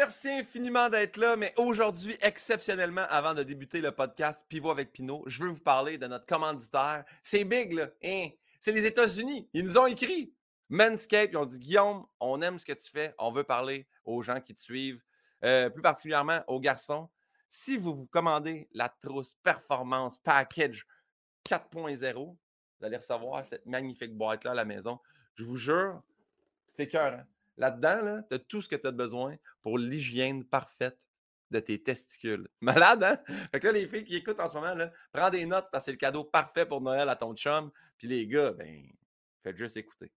merci infiniment d'être là. Mais aujourd'hui, exceptionnellement, avant de débuter le podcast Pivot avec Pinot, je veux vous parler de notre commanditaire. C'est big, là. Hein? C'est les États-Unis. Ils nous ont écrit. Manscaped, ils ont dit Guillaume, on aime ce que tu fais. On veut parler aux gens qui te suivent, euh, plus particulièrement aux garçons. Si vous vous commandez la trousse Performance Package 4.0, vous allez recevoir cette magnifique boîte-là à la maison. Je vous jure, c'est cœur. Là-dedans, là, tu as tout ce que tu as besoin pour l'hygiène parfaite de tes testicules. Malade, hein? Fait que là, les filles qui écoutent en ce moment, là, prends des notes parce que c'est le cadeau parfait pour Noël à ton chum. Puis les gars, ben, faites juste écouter.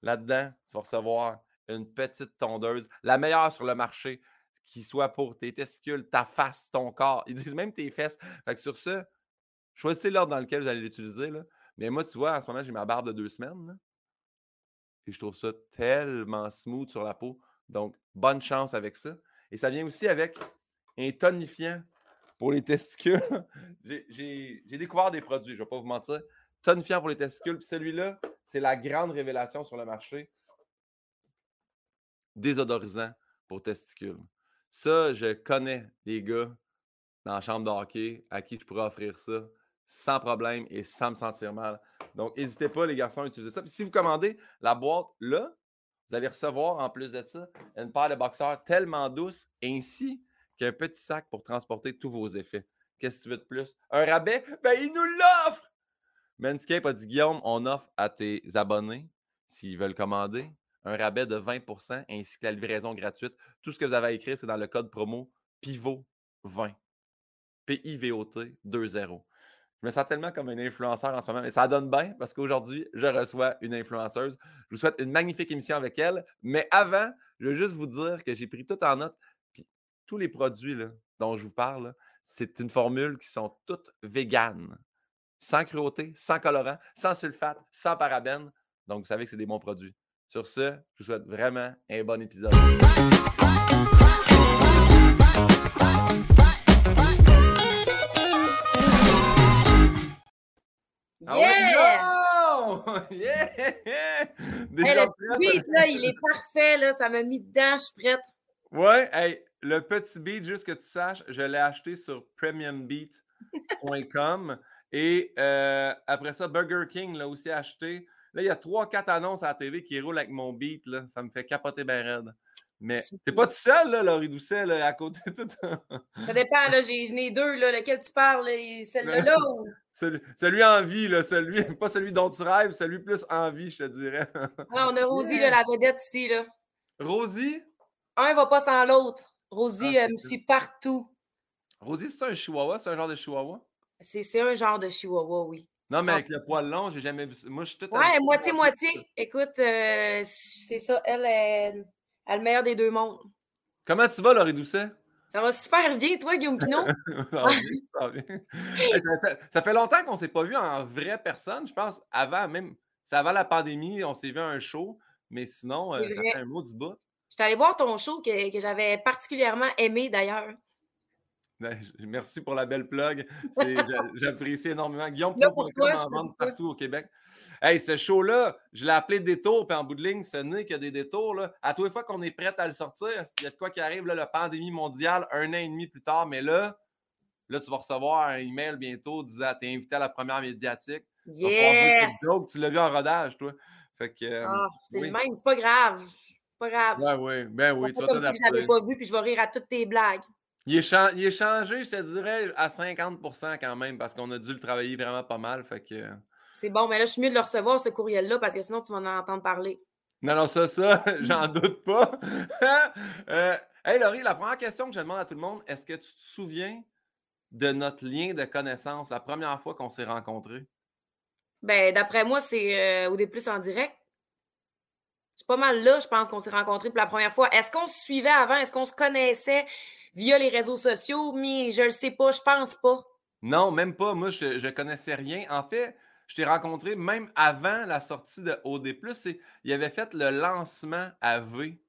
Là-dedans, tu vas recevoir une petite tondeuse, la meilleure sur le marché qui soit pour tes testicules, ta face, ton corps. Ils disent même tes fesses. Fait que sur ça, choisissez l'ordre dans lequel vous allez l'utiliser. Mais moi, tu vois, en ce moment, j'ai ma barbe de deux semaines. Je trouve ça tellement smooth sur la peau. Donc, bonne chance avec ça. Et ça vient aussi avec un tonifiant pour les testicules. j'ai découvert des produits, je ne vais pas vous mentir. Tonifiant pour les testicules. celui-là, c'est la grande révélation sur le marché. Désodorisant pour testicules. Ça, je connais des gars dans la chambre de à qui je pourrais offrir ça sans problème et sans me sentir mal. Donc, n'hésitez pas, les garçons, à utiliser ça. Puis si vous commandez la boîte là, vous allez recevoir en plus de ça une paire de boxeurs tellement douce ainsi qu'un petit sac pour transporter tous vos effets. Qu'est-ce que tu veux de plus? Un rabais? Ben, il nous l'offre! Manscape a dit Guillaume, on offre à tes abonnés, s'ils veulent commander, un rabais de 20 ainsi que la livraison gratuite. Tout ce que vous avez à écrire, c'est dans le code promo PIVOT20. P-I-V-O-T 2-0. Je me sens tellement comme un influenceur en ce moment, mais ça donne bien parce qu'aujourd'hui, je reçois une influenceuse. Je vous souhaite une magnifique émission avec elle. Mais avant, je veux juste vous dire que j'ai pris tout en note. Puis tous les produits dont je vous parle, c'est une formule qui sont toutes véganes. Sans cruauté, sans colorant, sans sulfate, sans parabènes. Donc, vous savez que c'est des bons produits. Sur ce, je vous souhaite vraiment un bon épisode. Ah yeah! yeah! le petit beat, là, il est parfait, là, ça m'a mis dedans, je suis prête. Ouais, hey, le petit beat, juste que tu saches, je l'ai acheté sur premiumbeat.com et euh, après ça, Burger King l'a aussi acheté. Là, il y a trois, quatre annonces à la TV qui roulent avec mon beat. Là. Ça me fait capoter bien raide. Mais t'es pas tout seul, là, Laurie Doucet, là, à côté de tout. ça dépend, là. J'en ai, deux, là. Lequel tu parles, celle-là là, ou... celui, celui, en vie, là. Celui, pas celui dont tu rêves, celui plus en vie, je te dirais. ah, on a Rosie, là, la vedette ici, là. Rosie? Un va pas sans l'autre. Rosie, ah, elle me suit partout. Rosie, c'est un chihuahua? C'est un genre de chihuahua? C'est un genre de chihuahua, oui. Non, mais avec le poil long, j'ai jamais vu ça. Moi, je suis tout Ouais, moitié-moitié. Écoute, euh, c'est ça. Elle est, le meilleur des deux mondes. Comment tu vas, Laurie Doucet? Ça va super bien, toi, Guillaume Pinot? ça, ça, fait longtemps qu'on ne s'est pas vu en vraie personne. Je pense, avant même, c'est avant la pandémie, on s'est vu à un show, mais sinon, euh, ça fait un mot du bout. Je suis allée voir ton show que, que j'avais particulièrement aimé d'ailleurs. Ben, merci pour la belle plug. J'apprécie énormément. Guillaume, pour toi, en vendre partout au Québec. Hey, ce show-là, je l'ai appelé détour, puis en bout de ligne, ce n'est a des détours. Là. À tous les fois qu'on est prêt à le sortir, il y a de quoi qui arrive, là, la pandémie mondiale, un an et demi plus tard, mais là, là, tu vas recevoir un email bientôt disant T'es invité à la première médiatique. Yes! tu l'as vu en rodage, toi. Fait que. Euh, oh, c'est le même, c'est pas grave. Pas grave. Ben oui, ben oui. Tu comme si je l'avais pas vu, puis je vais rire à toutes tes blagues. Il est, changé, je te dirais, à 50% quand même, parce qu'on a dû le travailler vraiment pas mal. Fait que... C'est bon, mais là, je suis mieux de le recevoir, ce courriel-là, parce que sinon, tu vas en entendre parler. Non, non, ça, ça, j'en doute pas. euh, hey, Laurie, la première question que je demande à tout le monde, est-ce que tu te souviens de notre lien de connaissance la première fois qu'on s'est rencontrés? Ben, d'après moi, c'est euh, au début en direct. C'est pas mal là, je pense qu'on s'est rencontrés pour la première fois. Est-ce qu'on se suivait avant? Est-ce qu'on se connaissait? via les réseaux sociaux, mais je le sais pas, je pense pas. Non, même pas. Moi, je ne connaissais rien. En fait, je t'ai rencontré même avant la sortie de OD. Il avait fait le lancement à V.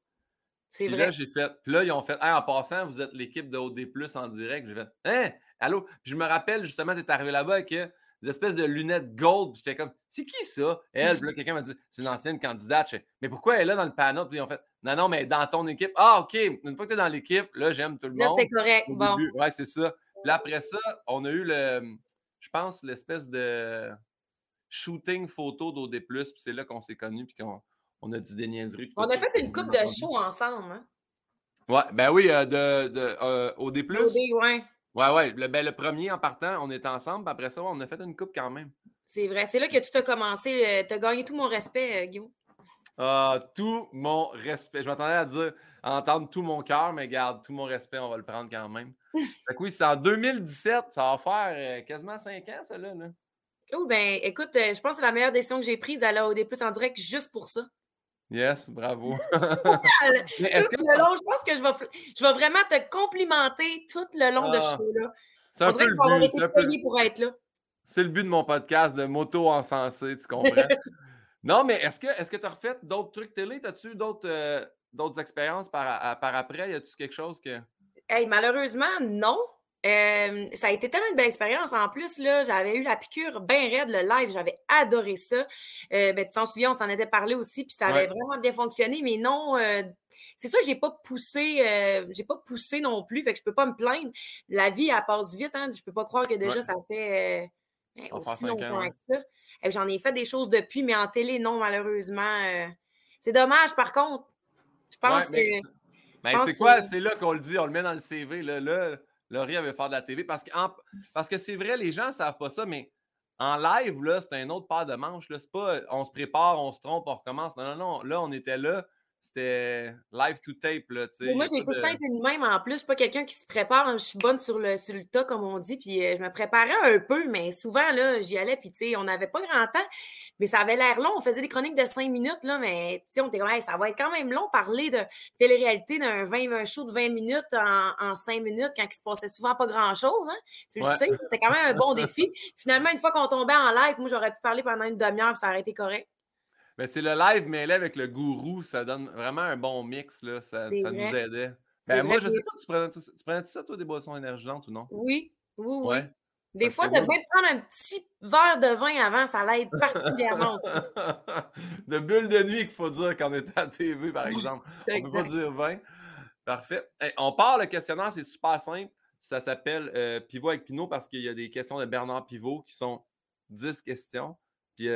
C'est vrai. Là, j'ai fait. Puis là, ils ont fait en passant, vous êtes l'équipe de OD en direct. J'ai fait Hein? Allô? Puis je me rappelle justement, tu es arrivé là-bas et que des espèces de lunettes gold. J'étais comme, c'est qui ça? Elle, puis là, quelqu'un m'a dit, c'est une ancienne candidate. mais pourquoi elle est là dans le panneau? Puis en fait, non, non, mais dans ton équipe. Ah, OK. Une fois que tu es dans l'équipe, là, j'aime tout le monde. Là, c'est correct. Bon. Ouais, c'est ça. Puis après ça, on a eu le, je pense, l'espèce de shooting photo d'OD, puis c'est là qu'on s'est connus, puis qu'on on a dit des niaiseries. On a fait une coupe de show ensemble. Hein? Ouais, ben oui, euh, de, de euh, OD. OD, ouais. Ouais, ouais. Le, ben, le premier en partant, on était ensemble, puis après ça, on a fait une coupe quand même. C'est vrai. C'est là que tout a commencé. Euh, tu as gagné tout mon respect, Guillaume. Ah, tout mon respect. Je m'attendais à dire entendre tout mon cœur, mais garde, tout mon respect, on va le prendre quand même. fait que oui, c'est en 2017, ça va faire quasiment cinq ans, ça là. Oh, ben écoute, je pense que c'est la meilleure décision que j'ai prise à l'OD Plus en direct juste pour ça. Yes, bravo. est-ce que... le long, je pense que je vais, je vais vraiment te complimenter tout le long de de ah, show-là. C'est un peu le but. C'est pour être là. C'est le but de mon podcast, de moto encensé, tu comprends? non, mais est-ce que tu as refait d'autres trucs télé? As-tu d'autres euh, d'autres expériences par, par après? Y a-tu quelque chose que. Hey, malheureusement, non ça a été tellement une belle expérience. En plus, là, j'avais eu la piqûre bien raide, le live, j'avais adoré ça. Euh, ben, tu t'en souviens, on s'en était parlé aussi, puis ça avait vraiment bien fonctionné, mais non, euh, c'est ça, j'ai pas poussé, euh, j'ai pas poussé non plus, fait que je peux pas me plaindre. La vie, elle passe vite, hein, je peux pas croire que déjà ça fait ben, aussi longtemps que ça. J'en ai fait des choses depuis, mais en télé, non, malheureusement. c'est dommage, par contre. Je pense que. Mais c'est quoi? C'est là qu'on le dit, on le met dans le CV. Là, là Laurie avait fait de la TV. Parce que, parce que c'est vrai, les gens ne savent pas ça, mais en live, là, c'est un autre paire de manches. C'est pas on se prépare, on se trompe, on recommence. Non, non, non. Là, on était là. C'était live to tape. Là, moi, j'ai tout le temps été de même en plus. Pas quelqu'un qui se prépare. Hein, je suis bonne sur le, sur le tas, comme on dit. Puis euh, je me préparais un peu, mais souvent, là, j'y allais. Puis, tu sais, on n'avait pas grand temps. Mais ça avait l'air long. On faisait des chroniques de cinq minutes, là. Mais, tu sais, on était comme, ça va être quand même long parler de télé-réalité d'un 20, un show de 20 minutes en, en 5 minutes quand il se passait souvent pas grand-chose. Hein? Tu le sais, c'était quand même un bon défi. Finalement, une fois qu'on tombait en live, moi, j'aurais pu parler pendant une demi-heure, ça aurait été correct. Mais c'est le live mêlé avec le gourou, ça donne vraiment un bon mix, là. Ça, ça nous aidait. Ben, moi, je sais pas, tu prenais, tu prenais ça, toi, des boissons énergisantes ou non? Oui, oui, oui. Des fois, de bien prendre un petit verre de vin avant, ça l'aide particulièrement aussi. de bulle de nuit qu'il faut dire quand on est à la TV, par exemple. on ne peut pas dire vin. Parfait. on part le questionnaire, c'est super simple. Ça s'appelle euh, Pivot avec Pinot parce qu'il y a des questions de Bernard Pivot qui sont 10 questions puis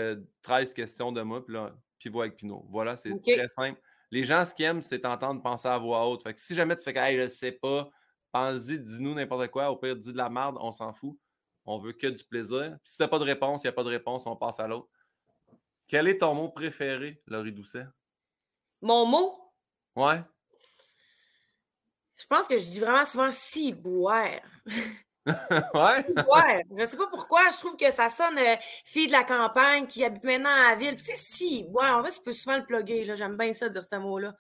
13 euh, questions de moi, puis là, pivot avec Pinot. Voilà, c'est très simple. Les gens, ce qu'ils aiment, c'est t'entendre penser à voix haute. Fait que si jamais tu fais que hey, je sais pas, pense-y, dis-nous n'importe quoi. Au pire, dis de la merde, on s'en fout. On veut que du plaisir. Puis si t'as pas de réponse, il n'y a pas de réponse, on passe à l'autre. Quel est ton mot préféré, Laurie Doucet? Mon mot? Ouais. Je pense que je dis vraiment souvent si boire. ouais. ouais. Je sais pas pourquoi. Je trouve que ça sonne euh, fille de la campagne qui habite maintenant à la ville. tu sais, si, ouais, en fait, tu peux souvent le plugger. J'aime bien ça, dire ce mot-là.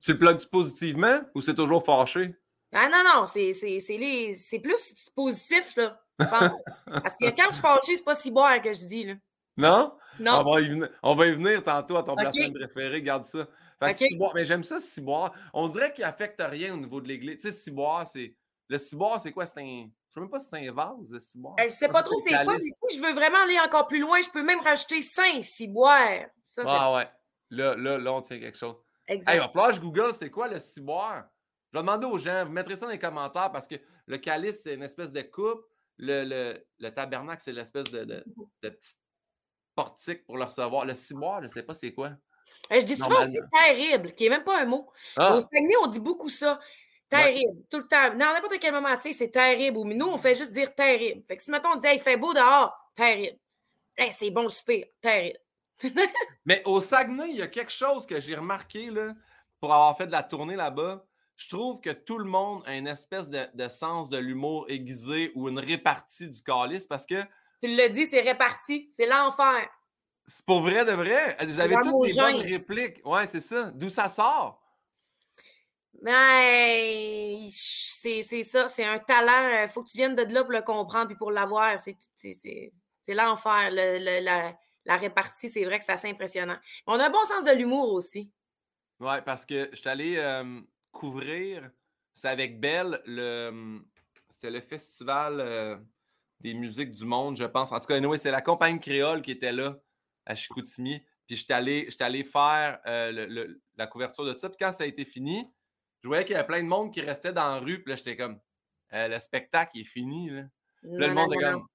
Tu le plugues positivement ou c'est toujours fâché? Ah non, non, c'est plus positif, là. Parce que quand je suis fâché, c'est pas si boire que je dis, là. Non? Non. On va y venir, on va y venir tantôt à ton okay. préféré, garde ça. Fait que ciboire, mais j'aime ça, ciboire. On dirait qu'il affecte rien au niveau de l'église. Tu sais, ciboire, c'est. Le ciboire, c'est quoi? C'est un. Je ne sais même pas si c'est un vase, ciboire. Elle ne sait pas trop c'est quoi, mais si je veux vraiment aller encore plus loin, je peux même rajouter 5 ciboires. Ça, ah ouais. Là, là, là, on tient quelque chose. Exact. Hey, va falloir je Google c'est quoi le ciboire? Je vais demander aux gens, vous mettrez ça dans les commentaires parce que le calice, c'est une espèce de coupe. Le, le, le tabernacle, c'est l'espèce de, de, portique pour le recevoir. Le ciboire, je ne sais pas c'est quoi. Je dis souvent c'est terrible, qui n'est même pas un mot. Ah. Au Saguenay, on dit beaucoup ça. Terrible, tout le temps. Dans n'importe quel moment, tu sais, c'est terrible. Mais nous, on fait juste dire terrible. Fait que si, mettons, on dit, il fait beau dehors, terrible. Hey, c'est bon, super, terrible. Mais au Saguenay, il y a quelque chose que j'ai remarqué, là, pour avoir fait de la tournée là-bas. Je trouve que tout le monde a une espèce de, sens de l'humour aiguisé ou une répartie du calice parce que. Tu l'as dit, c'est réparti. C'est l'enfer. C'est pour vrai de vrai. Vous avez toutes des bonnes répliques. Ouais, c'est ça. D'où ça sort? Ben, c'est ça, c'est un talent. Il faut que tu viennes de là pour le comprendre puis pour l'avoir. C'est l'enfer. la, la, répartie, c'est vrai que c'est assez impressionnant. On a un bon sens de l'humour aussi. Oui, parce que je suis allé couvrir, c'était avec Belle, le, c'était le festival des musiques du monde, je pense. En tout cas, anyway, c'est la compagnie créole qui était là à Chicoutimi. Puis j'étais allé, allé faire euh, la couverture de ça. Puis quand ça a été fini, je voyais qu'il y avait plein de monde qui restait dans la rue. Puis là, j'étais comme, euh, le spectacle est fini. Là, là le monde est comme,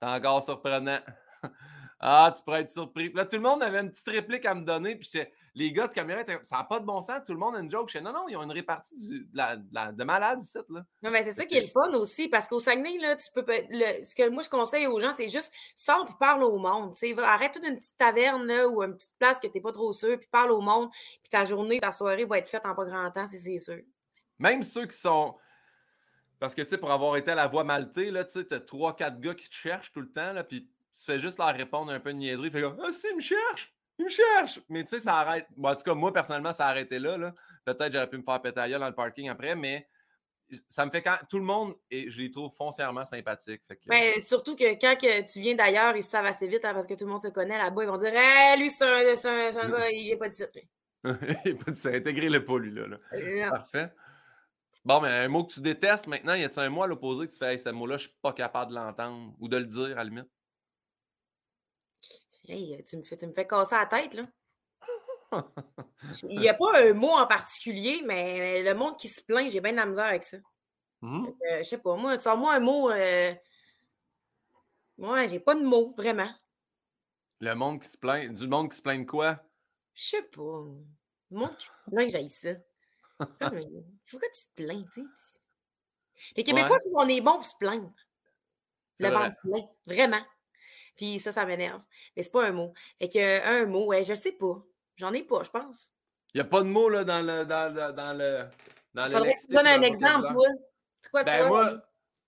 c'est encore surprenant. ah, tu pourrais être surpris. Puis là, tout le monde avait une petite réplique à me donner. Puis j'étais, les gars de caméra, ça n'a pas de bon sens. Tout le monde a une joke. Je non, non, ils ont une répartie de, la, de malade ici. Là. Non, mais c'est ça qui est le fun aussi, parce qu'au Saguenay, là, tu peux ce que moi je conseille aux gens, c'est juste sors et parle au monde. Arrête toute une petite taverne là, ou une petite place que tu n'es pas trop sûr, puis parle au monde, puis ta journée, ta soirée va être faite en pas grand temps, c'est sûr. Même ceux qui sont. Parce que, tu sais, pour avoir été à la voix maltée, là, tu sais, t'as trois, quatre gars qui te cherchent tout le temps, là, puis tu sais juste leur répondre un peu de niaiserie. Fait comme, ah, si, ils me cherchent! Il me cherche! Mais tu sais, ça arrête. en tout cas, moi, personnellement, ça a arrêté là. là. Peut-être j'aurais pu me faire péter dans le parking après, mais ça me fait quand tout le monde, et je les trouve foncièrement sympathiques. Mais surtout que quand que tu viens d'ailleurs, ils savent assez vite hein, parce que tout le monde se connaît là-bas. Ils vont dire hey, lui, c'est un, un, gars, il vient pas de site. il vient pas de Intégrez-le pas, lui. Là, là. Parfait. Bon, mais un mot que tu détestes maintenant, y a-t-il un mot à l'opposé que tu fais hey, ce mot-là, je suis pas capable de l'entendre ou de le dire à la limite? Hey, tu me fais, tu me fais casser la tête, là. Il n'y a pas un mot en particulier, mais le monde qui se plaint, j'ai bien de la misère avec ça. Mmh. je sais pas, moi, sors-moi un mot. Euh... Moi, j'ai pas de mot, vraiment. Le monde qui se plaint. Du monde qui se plaint de quoi? Je sais pas. Le monde qui se plaint, j'ai ça. Pourquoi tu te plains, tu sais? Les Québécois, on est bons pour se plaindre. Le ventre plein, vraiment. Puis ça, ça m'énerve. Mais c'est pas un mot. Fait que un mot, ouais, je sais pas. J'en ai pas, je pense. Il n'y a pas de mot là, dans le. Dans le, dans le dans Faudrait que tu donnes un exemple, toi. Quoi, ben, moi,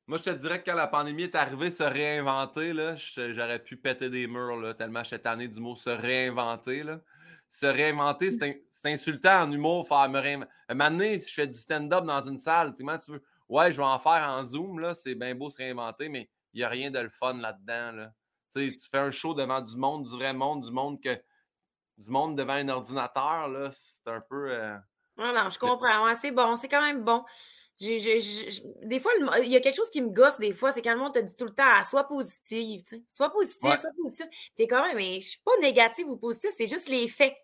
moi, je te dirais que quand la pandémie est arrivée, se réinventer, là, j'aurais pu péter des murs, là, tellement cette année du mot se réinventer. Là. Se réinventer, c'est insultant en humour, faire me réinventer. Un si je fais du stand-up dans une salle, comment tu veux? Ouais, je vais en faire en Zoom, là, c'est bien beau se réinventer, mais il n'y a rien de le fun là-dedans. Là tu fais un show devant du monde, du vrai monde, du monde que du monde devant un ordinateur, là, c'est un peu. Euh, non, non, je comprends. c'est bon, c'est quand même bon. des fois, il y a quelque chose qui me gosse des fois, c'est quand le monde te dit tout le temps ah, sois positive, sois positive, sois positive. T'es quand même, mais je suis pas négative ou positive, c'est juste les faits.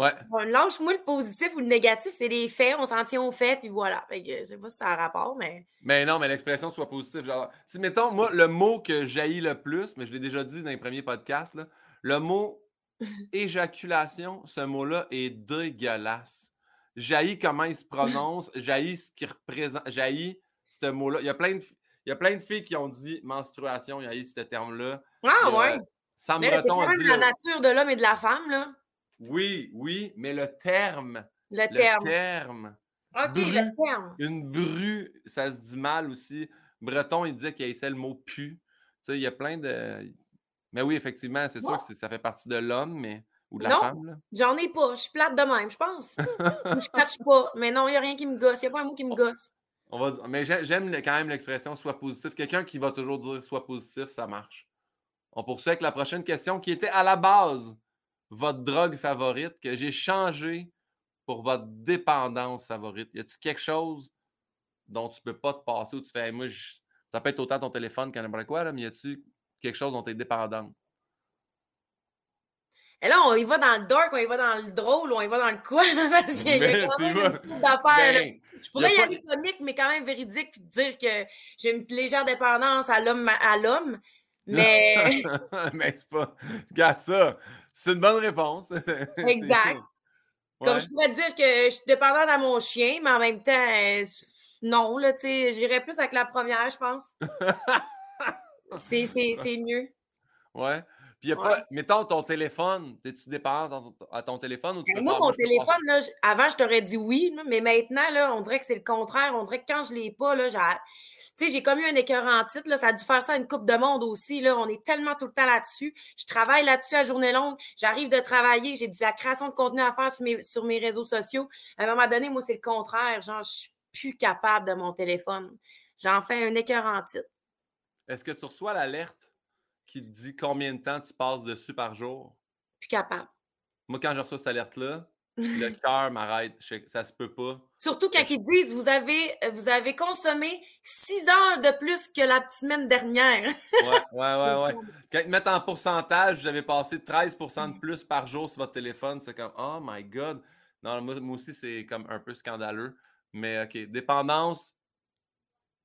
Ouais. Lâche-moi le positif ou le négatif, c'est les faits, on s'en tient aux faits, puis voilà. je sais pas si ça a rapport, mais. Mais non, mais l'expression soit positive. Genre, si, mettons, moi, le mot que jaillit le plus, mais je l'ai déjà dit dans les premiers podcasts, le mot éjaculation, ce mot-là est dégueulasse. Jaillit comment il se prononce, jaillit ce qu'il représente, jaillit ce mot-là. Il y a plein de. Il y a plein de filles qui ont dit menstruation, il y a eu ce terme-là. Ah, ouais. Sam mais Breton a dit. la nature de l'homme et de la femme, là. Oui, oui, mais le terme. Le, terme. OK, le terme. Une bru, ça se dit mal aussi. Breton, il disait qu'il a le mot pu. Tu sais, il y a plein de. Mais oui, effectivement, c'est sûr que ça fait partie de l'homme, mais. Ou de la femme. J'en ai pas. Je suis plate de même, je pense. je cache pas. Mais non, il n'y a rien qui me gosse. Il n'y a pas un mot qui me gosse. On va... Mais j'aime quand même l'expression soit positif. Quelqu'un qui va toujours dire soit positif, ça marche. On poursuit avec la prochaine question qui était à la base votre drogue favorite que j'ai changé pour votre dépendance favorite? Y a-t-il quelque chose dont tu peux pas te passer ou tu fais, moi, ça peut être autant ton téléphone qu'un n'importe quoi, là, mais y a-t-il quelque chose dont tu es dépendante? Et là, on y va dans le dark, on y va dans le drôle, on y va dans le quoi, parce qu'il y a quand même d'affaires. Ben, je pourrais y aller comique, mais quand même véridique, puis dire que j'ai une légère dépendance à l'homme, à l'homme. Mais. mais c'est pas. Regarde ça. C'est une bonne réponse. Exact. Comme je pourrais dire que je suis dépendante à mon chien, mais en même temps, euh, non, là, tu sais, j'irais plus avec la première, je pense. c'est mieux. Ouais. Puis, y a pas, mettons ton téléphone, es-tu dépendante à ton téléphone ou tu ben, Moi, mon téléphone, là, avant, je t'aurais dit oui, mais maintenant, là, on dirait que c'est le contraire. On dirait que quand je ne l'ai pas, là, tu sais, j'ai commis un écœur en titre, là, ça a dû faire ça à une coupe de monde aussi. Là. On est tellement tout le temps là-dessus. Je travaille là-dessus à journée longue. J'arrive de travailler. J'ai de la création de contenu à faire sur mes, sur mes réseaux sociaux. À un moment donné, moi, c'est le contraire. Genre, je suis plus capable de mon téléphone. J'en fais un écœur en titre. Est-ce que tu reçois l'alerte qui te dit combien de temps tu passes dessus par jour? Plus capable. Moi, quand je reçois cette alerte-là, Le cœur m'arrête. Ça se peut pas. Surtout quand ils disent vous avez, vous avez consommé six heures de plus que la semaine dernière. ouais, ouais, ouais, ouais. Quand ils mettent en pourcentage, vous avez passé 13% de plus par jour sur votre téléphone. C'est comme Oh my God. Non, moi, moi aussi, c'est comme un peu scandaleux. Mais OK, dépendance,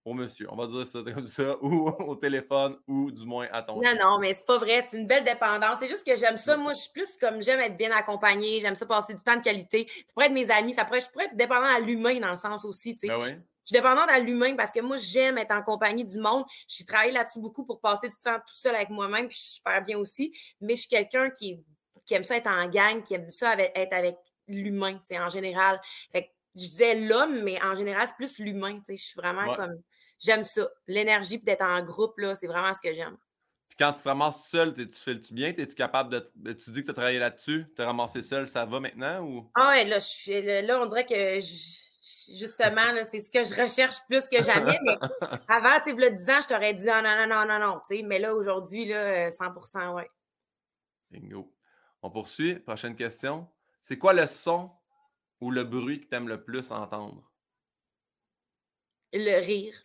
au monsieur. On va dire ça comme ça, ou au téléphone, ou du moins à ton. Non, non, mais c'est pas vrai. C'est une belle dépendance. C'est juste que j'aime ça. Moi, je suis plus comme j'aime être bien accompagnée. J'aime ça passer du temps de qualité. Ça pourrait être mes amis. Ça pourrait, je pourrais être dépendant à l'humain dans le sens aussi, tu sais. Ben oui. Je suis dépendante à l'humain parce que moi, j'aime être en compagnie du monde. J'ai travaillé là-dessus beaucoup pour passer du temps tout seul avec moi-même, puis je suis super bien aussi. Mais je suis quelqu'un qui, qui aime ça être en gang, qui aime ça être avec l'humain, tu sais, en général. Fait que je disais l'homme, mais en général, c'est plus l'humain, tu. Je suis vraiment comme j'aime ça. L'énergie d'être en groupe, là, c'est vraiment ce que j'aime. Puis quand tu te ramasses tout seul, tu fais-tu bien? Es-tu capable de. Tu dis que tu as travaillé là-dessus, te ramasser seul, ça va maintenant ou? Ah ouais, là, je là, on dirait que justement, c'est ce que je recherche plus que jamais. Mais avant, tu sais, le 10 ans, je t'aurais dit ah, non, non, non, non, non, tu sais, mais là, aujourd'hui, là, 100 euh, ouais. Bingo. On poursuit. Prochaine question. C'est quoi le son ou le bruit que tu aimes le plus entendre? Le rire.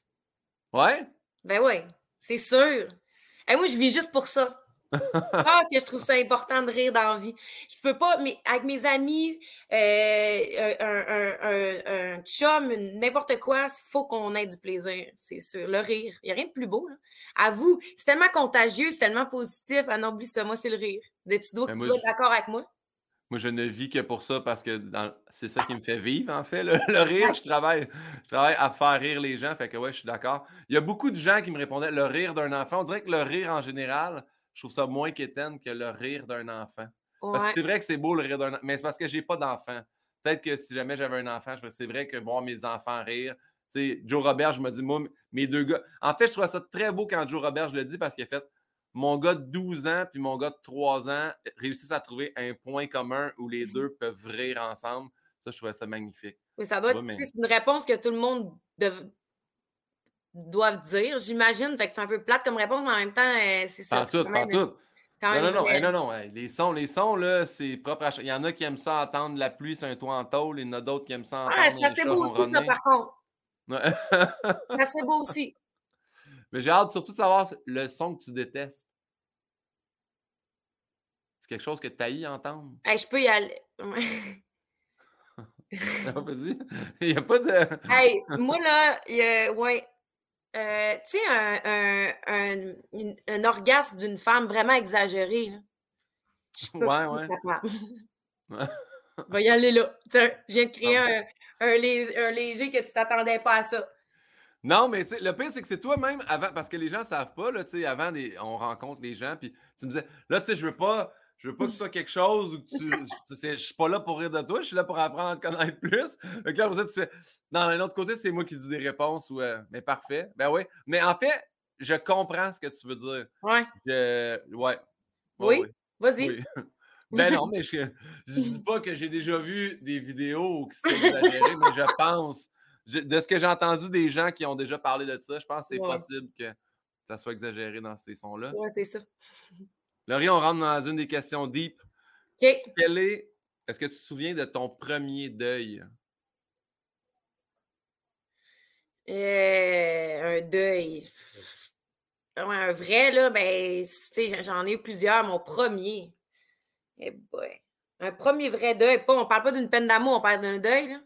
Ouais? Ben oui, c'est sûr. Et moi, je vis juste pour ça. ah, que je trouve ça important de rire dans la vie. Je peux pas, mais avec mes amis, euh, un, un, un, chum, n'importe quoi, il faut qu'on ait du plaisir, c'est sûr. Le rire. Il n'y a rien de plus beau. Là. À vous, c'est tellement contagieux, c'est tellement positif. Ah non, oublie ça, moi, c'est le rire. Tu dois, ben tu dois être d'accord avec moi? Moi, je ne vis que pour ça parce que c'est ça qui me fait vivre, en fait. Le, rire, je travaille, je travaille à faire rire les gens. Fait que ouais, je suis d'accord. Il y a beaucoup de gens qui me répondaient le rire d'un enfant. On dirait que le rire en général, je trouve ça moins qu'étenne que le rire d'un enfant. Parce que c'est vrai que c'est beau le rire d'un enfant, mais c'est parce que j'ai pas d'enfant. Peut-être que si jamais j'avais un enfant, c'est vrai que voir mes enfants rire. Tu sais, Joe Robert, je me dis, moi, mes deux gars. En fait, je trouve ça très beau quand Joe Robert, je le dis parce qu'il a fait mon gars de 12 ans puis mon gars de 3 ans réussissent à trouver un point commun où les deux peuvent rire ensemble. Ça, je trouvais ça magnifique. Mais ça doit être une réponse que tout le monde doit dire, j'imagine. Fait que c'est un peu plate comme réponse, mais en même temps, euh, c'est ça. Pas tout, pas tout. Non, non, non, non, non, Les sons, les sons, là, c'est propre à... Il y en a qui aiment ça entendre la pluie sur un toit en tôle, il y en a d'autres qui aiment ça entendre. Ah, c'est assez beau aussi, ça, par contre. c'est assez beau aussi. Mais j'ai hâte surtout de savoir le son que tu détestes. C'est quelque chose que tu haïs entendre? je peux y aller. Vas-y. Il n'y a pas de. hey, moi, là, il y a, ouais. Euh, tu sais, un, un, un, orgasme d'une femme vraiment exagéré. Ouais, ouais. Va y aller là. Tiens, je viens de créer un, un, léger que tu t'attendais pas à ça. Non, mais tu sais, le pire, c'est que c'est toi-même avant, parce que les gens ne savent pas, là, tu sais, avant, on rencontre les gens, puis tu me disais, là, tu sais, je veux pas, je veux pas que ce soit quelque chose où tu, je suis pas là pour rire de toi, je suis là pour apprendre à te connaître plus. Donc là, vous êtes, tu fais, non, d'un autre côté, c'est moi qui dis des réponses, ou, euh, mais parfait, ben oui. Mais en fait, je comprends ce que tu veux dire. Ouais. ouais. oui, vas-y. Ben non, mais je ne dis pas que j'ai déjà vu des vidéos qui sont exagérées, mais je pense de ce que j'ai entendu des gens qui ont déjà parlé de ça, je pense que c'est possible que ça soit exagéré dans ces sons-là. Oui, c'est ça. Laurie, on rentre dans une des questions deep. OK. Quel est, est-ce que tu te souviens de ton premier deuil? Euh, un deuil. Un vrai, là, ben, j'en ai eu plusieurs. Mon premier. Eh Un premier vrai deuil. Pas, on parle pas d'une peine d'amour, on parle d'un deuil, là.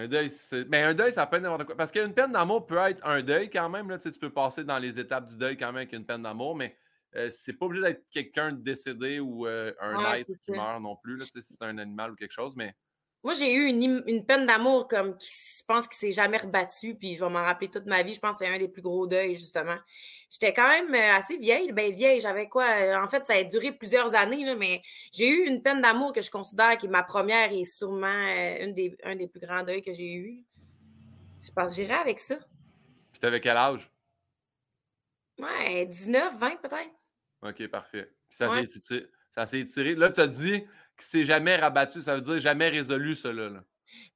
Un deuil, c'est. Mais un deuil, ça peut être n'importe quoi. Parce qu'une peine d'amour peut être un deuil quand même. Là, tu peux passer dans les étapes du deuil quand même avec une peine d'amour, mais euh, c'est pas obligé d'être quelqu'un de décédé ou euh, un être qui meurt non plus. Là, si c'est un animal ou quelque chose, mais moi, j'ai eu une, peine d'amour comme qui, je pense qu'il s'est jamais rebattu, puis je vais m'en rappeler toute ma vie. Je pense que c'est un des plus gros deuils, justement. J'étais quand même euh, assez vieille, ben vieille. J'avais quoi? Euh, en fait, ça a duré plusieurs années, là, mais j'ai eu une peine d'amour que je considère qui est ma première et sûrement euh, une des, un des plus grands deuils que j'ai eu. Je pense que j'irai avec ça? Puis t'avais quel âge? Ouais, 19, 20 peut-être. OK, parfait. Puis ça s'est étiré. Là, tu as dit qui s'est jamais rabattu, ça veut dire jamais résolu, cela. Là.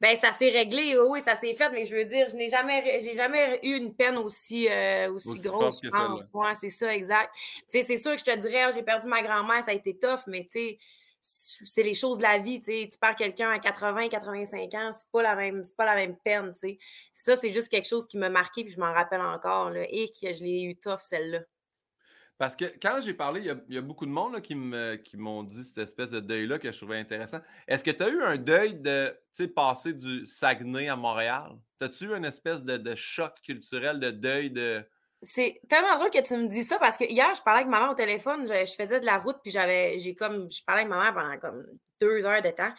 Ben, ça s'est réglé, oui, ça s'est fait, mais je veux dire, je n'ai jamais, j'ai jamais eu une peine aussi, euh, aussi, grosse, je pense. c'est ça, exact. Tu sais, c'est sûr que je te dirais, oh, j'ai perdu ma grand-mère, ça a été tough, mais tu sais, c'est les choses de la vie, tu sais. Tu perds quelqu'un à 80, 85 ans, c'est pas la même, c'est pas la même peine, tu sais. Ça, c'est juste quelque chose qui m'a marqué, puis je m'en rappelle encore, là, et que je l'ai eu tough, celle-là. Parce que quand j'ai parlé, il y, a, beaucoup de monde qui m'ont dit cette espèce de deuil-là que je trouvais intéressant. Est-ce que tu as eu un deuil de passer du Saguenay à Montréal? As-tu eu une espèce de, choc culturel, de deuil de. C'est tellement drôle que tu me dis ça parce que hier, je parlais avec ma mère au téléphone, je, faisais de la route, puis j'avais j'ai comme je parlais avec ma mère pendant comme deux heures de temps.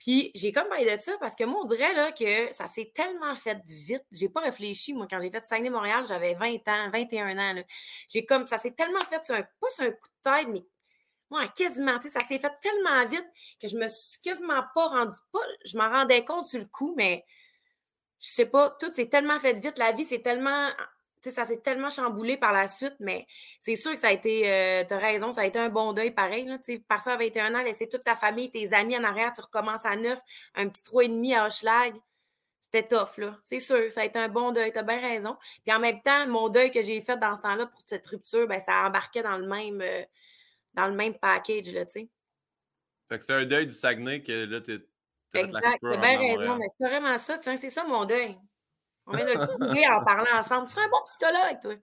Puis j'ai comme parlé de ça parce que moi, on dirait là, que ça s'est tellement fait vite. J'ai pas réfléchi, moi, quand j'ai fait Saguenay-Montréal, j'avais 20 ans, 21 ans. J'ai comme, ça s'est tellement fait, sur un, pas sur un coup de tête, mais moi, quasiment, tu sais, ça s'est fait tellement vite que je me suis quasiment pas rendu, pas, je m'en rendais compte sur le coup, mais je sais pas, tout s'est tellement fait vite. La vie, c'est tellement ça s'est tellement chamboulé par la suite, mais c'est sûr que ça a été, euh, tu as raison, ça a été un bon deuil pareil. Là, partir à 21 ans, laisser toute ta famille, tes amis en arrière, tu recommences à neuf, un petit et demi à Hochelag. C'était tough, là. C'est sûr, ça a été un bon deuil, tu as bien raison. Puis en même temps, mon deuil que j'ai fait dans ce temps-là pour cette rupture, ben, ça embarquait dans le même, euh, dans le même package, là, tu sais. Fait que c'est un deuil du Saguenay que là, tu Exact, tu as bien raison, mais c'est vraiment ça, c'est ça mon deuil. On vient de le trouver en parlant ensemble. Tu serais un bon psychologue, toi.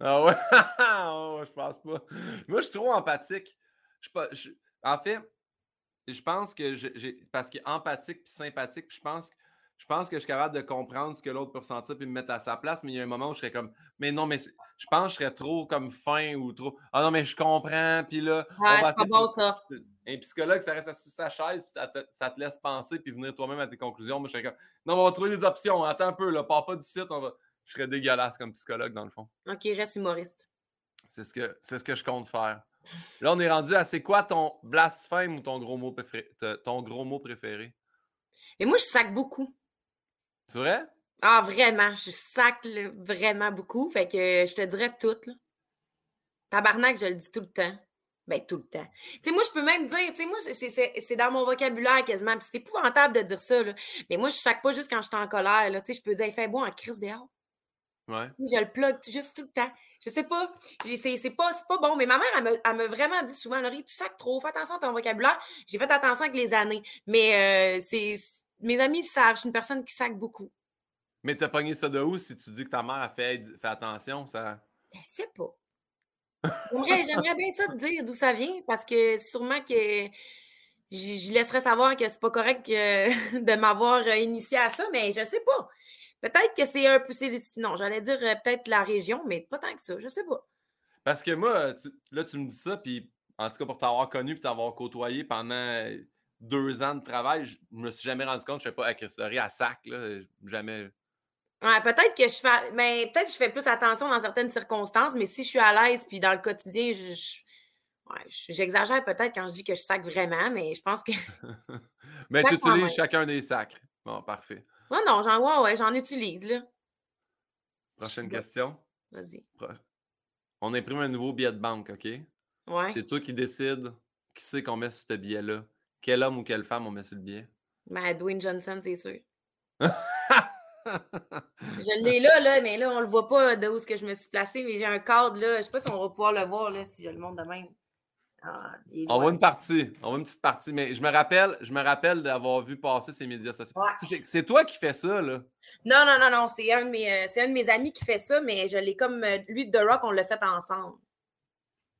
Ah ouais? oh, je pense pas. Moi, je suis trop empathique. Je, en fait, je pense que j'ai. Parce qu'il est empathique puis sympathique, puis je pense que je pense que je suis capable de comprendre ce que l'autre peut ressentir puis me mettre à sa place, mais il y a un moment où je serais comme, mais non, mais je pense que je serais trop comme fin ou trop, ah non, mais je comprends, puis là. Ouais, c'est pas bon ça. Un psychologue, ça reste assis sur sa chaise, ça te, ça te, laisse penser puis venir toi-même à tes conclusions. Moi, je serais comme, non, on va trouver des options, attends un peu, là, pars pas du site, on va... je serais dégueulasse comme psychologue dans le fond. Ok, reste humoriste. C'est ce, que, ce que je compte faire. Là, on est rendu à c'est quoi ton blasphème ou ton gros mot préféré? Ton gros mot préféré? Et moi, je sac beaucoup. C'est vrai? Ah, vraiment. Je sac vraiment beaucoup. Fait que je te dirais tout. Là. Tabarnak, je le dis tout le temps. Ben, tout le temps. Tu sais, moi, je peux même dire, tu sais, moi, c'est dans mon vocabulaire quasiment. c'est épouvantable de dire ça, là. Mais moi, je sac pas juste quand je suis en colère, là. Tu sais, je peux dire, il fait bon en crise dehors. Ouais. Je le plug juste tout le temps. Je sais pas. C'est pas, pas bon. Mais ma mère, elle m'a vraiment dit souvent, Laurie, tu sacs trop. Fais attention à ton vocabulaire. J'ai fait attention avec les années. Mais euh, c'est mes amis savent, je suis une personne qui sac beaucoup. Mais t'as pogné ça de où si tu dis que ta mère a fait, fait attention, ça? Je sais pas. J'aimerais bien ça te dire d'où ça vient parce que sûrement que je laisserais savoir que c'est pas correct de m'avoir euh, initié à ça, mais je sais pas. Peut-être que c'est un peu. Non, j'allais dire euh, peut-être la région, mais pas tant que ça. Je sais pas. Parce que moi, là, tu me dis ça, puis en tout cas, pour t'avoir connu et t'avoir côtoyé pendant deux ans de travail, je me suis jamais rendu compte, je ne fais pas à à sac, là, jamais. Ouais, peut-être que je fais, mais peut-être que je fais plus attention dans certaines circonstances, mais si je suis à l'aise puis dans le quotidien, je, j'exagère peut-être quand je dis que je sac vraiment, mais je pense que. mais tu utilises chacun des sacs. Bon, parfait. Non, non, j'en ouais, j'en utilise, là. Prochaine question. Vas-y. On imprime un nouveau billet de banque, OK? Ouais. C'est toi qui décides qui c'est qu'on met sur ce billet-là. Quel homme ou quelle femme on met sur le billet? Ben, Dwayne Johnson, c'est sûr. je l'ai là, là, mais là, on le voit pas de où ce que je me suis placé, mais j'ai un cadre là. Je sais pas si on va pouvoir le voir là, si je le montre de même. Ah, on voit une partie, on voit une petite partie, mais je me rappelle, je me rappelle d'avoir vu passer ces médias sociaux. C'est toi qui fais ça, là? Non, non, non, non, c'est un, de mes, euh, un de mes amis qui fait ça, mais je l'ai comme euh, lui de Rock, on l'a fait ensemble.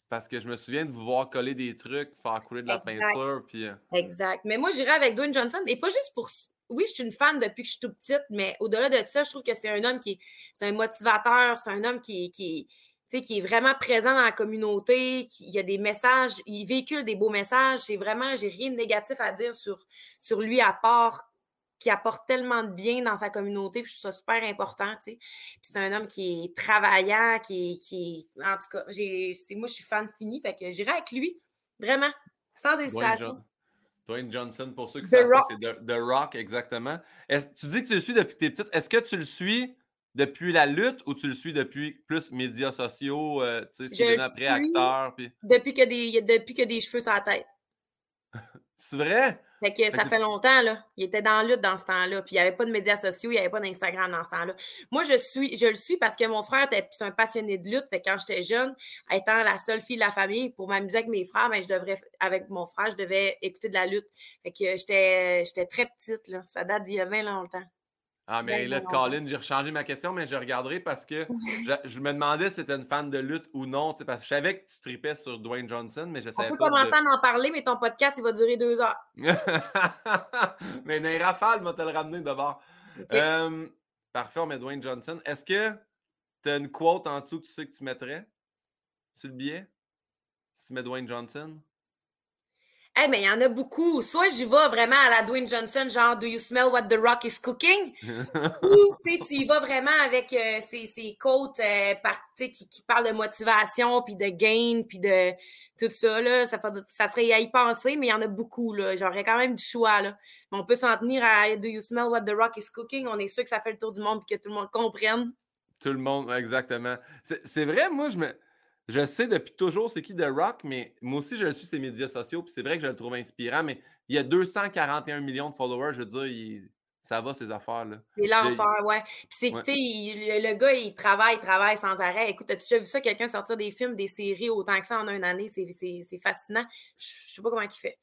Parce que je me souviens de vous voir coller des trucs, faire couler de la peinture. Puis... Euh, exact. Mais moi, j'irais avec Dwayne Johnson, mais pas juste pour. Oui, je suis une fan depuis que je suis toute petite, mais au-delà de ça, je trouve que c'est un homme qui est. C'est un motivateur, c'est un homme qui, qui, qui est vraiment présent dans la communauté, qui, il y a des messages, il véhicule des beaux messages. C'est vraiment, j'ai rien de négatif à dire sur, sur lui à part qui apporte tellement de bien dans sa communauté, puis je trouve ça super important, tu sais. c'est un homme qui est travaillant, qui est, en tout cas, j'ai, moi, je suis fan fini, fait que j'irai avec lui, vraiment, sans hésitation. Dwayne, Johnson, pour ceux qui savent pas, c'est The, Rock, exactement. tu dis que tu le suis depuis que tu es petite. Est-ce que tu le suis depuis la lutte ou tu le suis depuis plus médias sociaux, euh, tu sais, ce après acteur? Puis... Depuis, que des, depuis que des cheveux sur la tête. C'est vrai? Fait que ça fait longtemps, là. Il était dans la lutte dans ce temps-là. Puis il n'y avait pas de médias sociaux, il n'y avait pas d'Instagram dans ce temps-là. Moi, je suis, je le suis parce que mon frère était un passionné de lutte. Fait que quand j'étais jeune, étant la seule fille de la famille, pour m'amuser avec mes frères, ben, je devrais, avec mon frère, je devais écouter de la lutte. Fait que j'étais, j'étais très petite, là. Ça date d'il y a 20 longtemps. Ah, mais là, Colin, j'ai rechangé ma question, mais je regarderai parce que je, me demandais si c'était une fan de lutte ou non, parce que je savais que tu tripais sur Dwayne Johnson, mais je savais On peut commencer à en parler, mais ton podcast, il va durer deux heures. mais dans rafale, va te le ramener d'abord. parfait, on met Dwayne Johnson. Est-ce que tu as une quote en dessous que tu sais que tu mettrais sur le billet? Si tu mets Dwayne Johnson? Eh mais il y en a beaucoup. Soit j'y vais vraiment à la Dwayne Johnson, genre Do you smell what the rock is cooking? Ou tu y vas vraiment avec euh, ces, ces côtes euh, qui, qui parlent de motivation, puis de gain, puis de tout ça. Là. Ça, ça serait à y penser, mais il y en a beaucoup. J'aurais quand même du choix. Là. on peut s'en tenir à Do you smell what the rock is cooking? On est sûr que ça fait le tour du monde et que tout le monde comprenne. Tout le monde, exactement. C'est vrai, moi, je me je sais depuis toujours c'est qui The Rock, mais moi aussi, je le suis ses médias sociaux, puis c'est vrai que je le trouve inspirant, mais il y a 241 millions de followers, je veux dire, ça va ces affaires-là. C'est l'enfer, ouais. Puis c'est que, tu sais, le, gars, il travaille, il travaille sans arrêt. Écoute, as-tu déjà vu ça, quelqu'un sortir des films, des séries autant que ça en une année? C'est fascinant. Je sais pas comment il fait.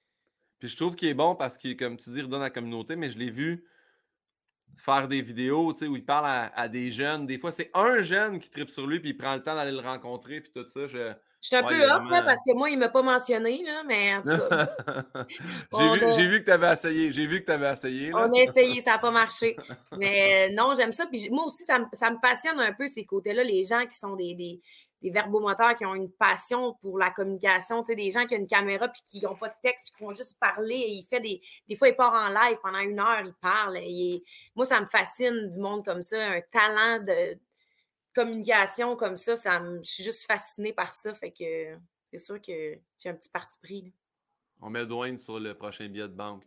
Puis je trouve qu'il est bon parce qu'il, comme tu dis, redonne à la communauté, mais je l'ai vu faire des vidéos où il parle à, des jeunes. Des fois, c'est un jeune qui tripe sur lui, puis il prend le temps d'aller le rencontrer, puis tout ça. Je suis un peu off, parce que moi, il ne m'a pas mentionné, là, mais en tout cas. J'ai vu, que tu avais essayé. J'ai vu que tu avais essayé. On a essayé, ça n'a pas marché. Mais euh, non, j'aime ça. Puis moi aussi, ça, me passionne un peu ces côtés-là, les gens qui sont des, des verbomoteurs qui ont une passion pour la communication, tu sais, des gens qui ont une caméra puis qui n'ont pas de texte, qui font juste parler. Et il fait des, des fois, il part en live pendant une heure, il parle. Et moi, ça me fascine du monde comme ça, un talent de communication comme ça. ça je suis juste fascinée par ça. Fait que c'est sûr que j'ai un petit parti pris. On met Dwayne sur le prochain billet de banque.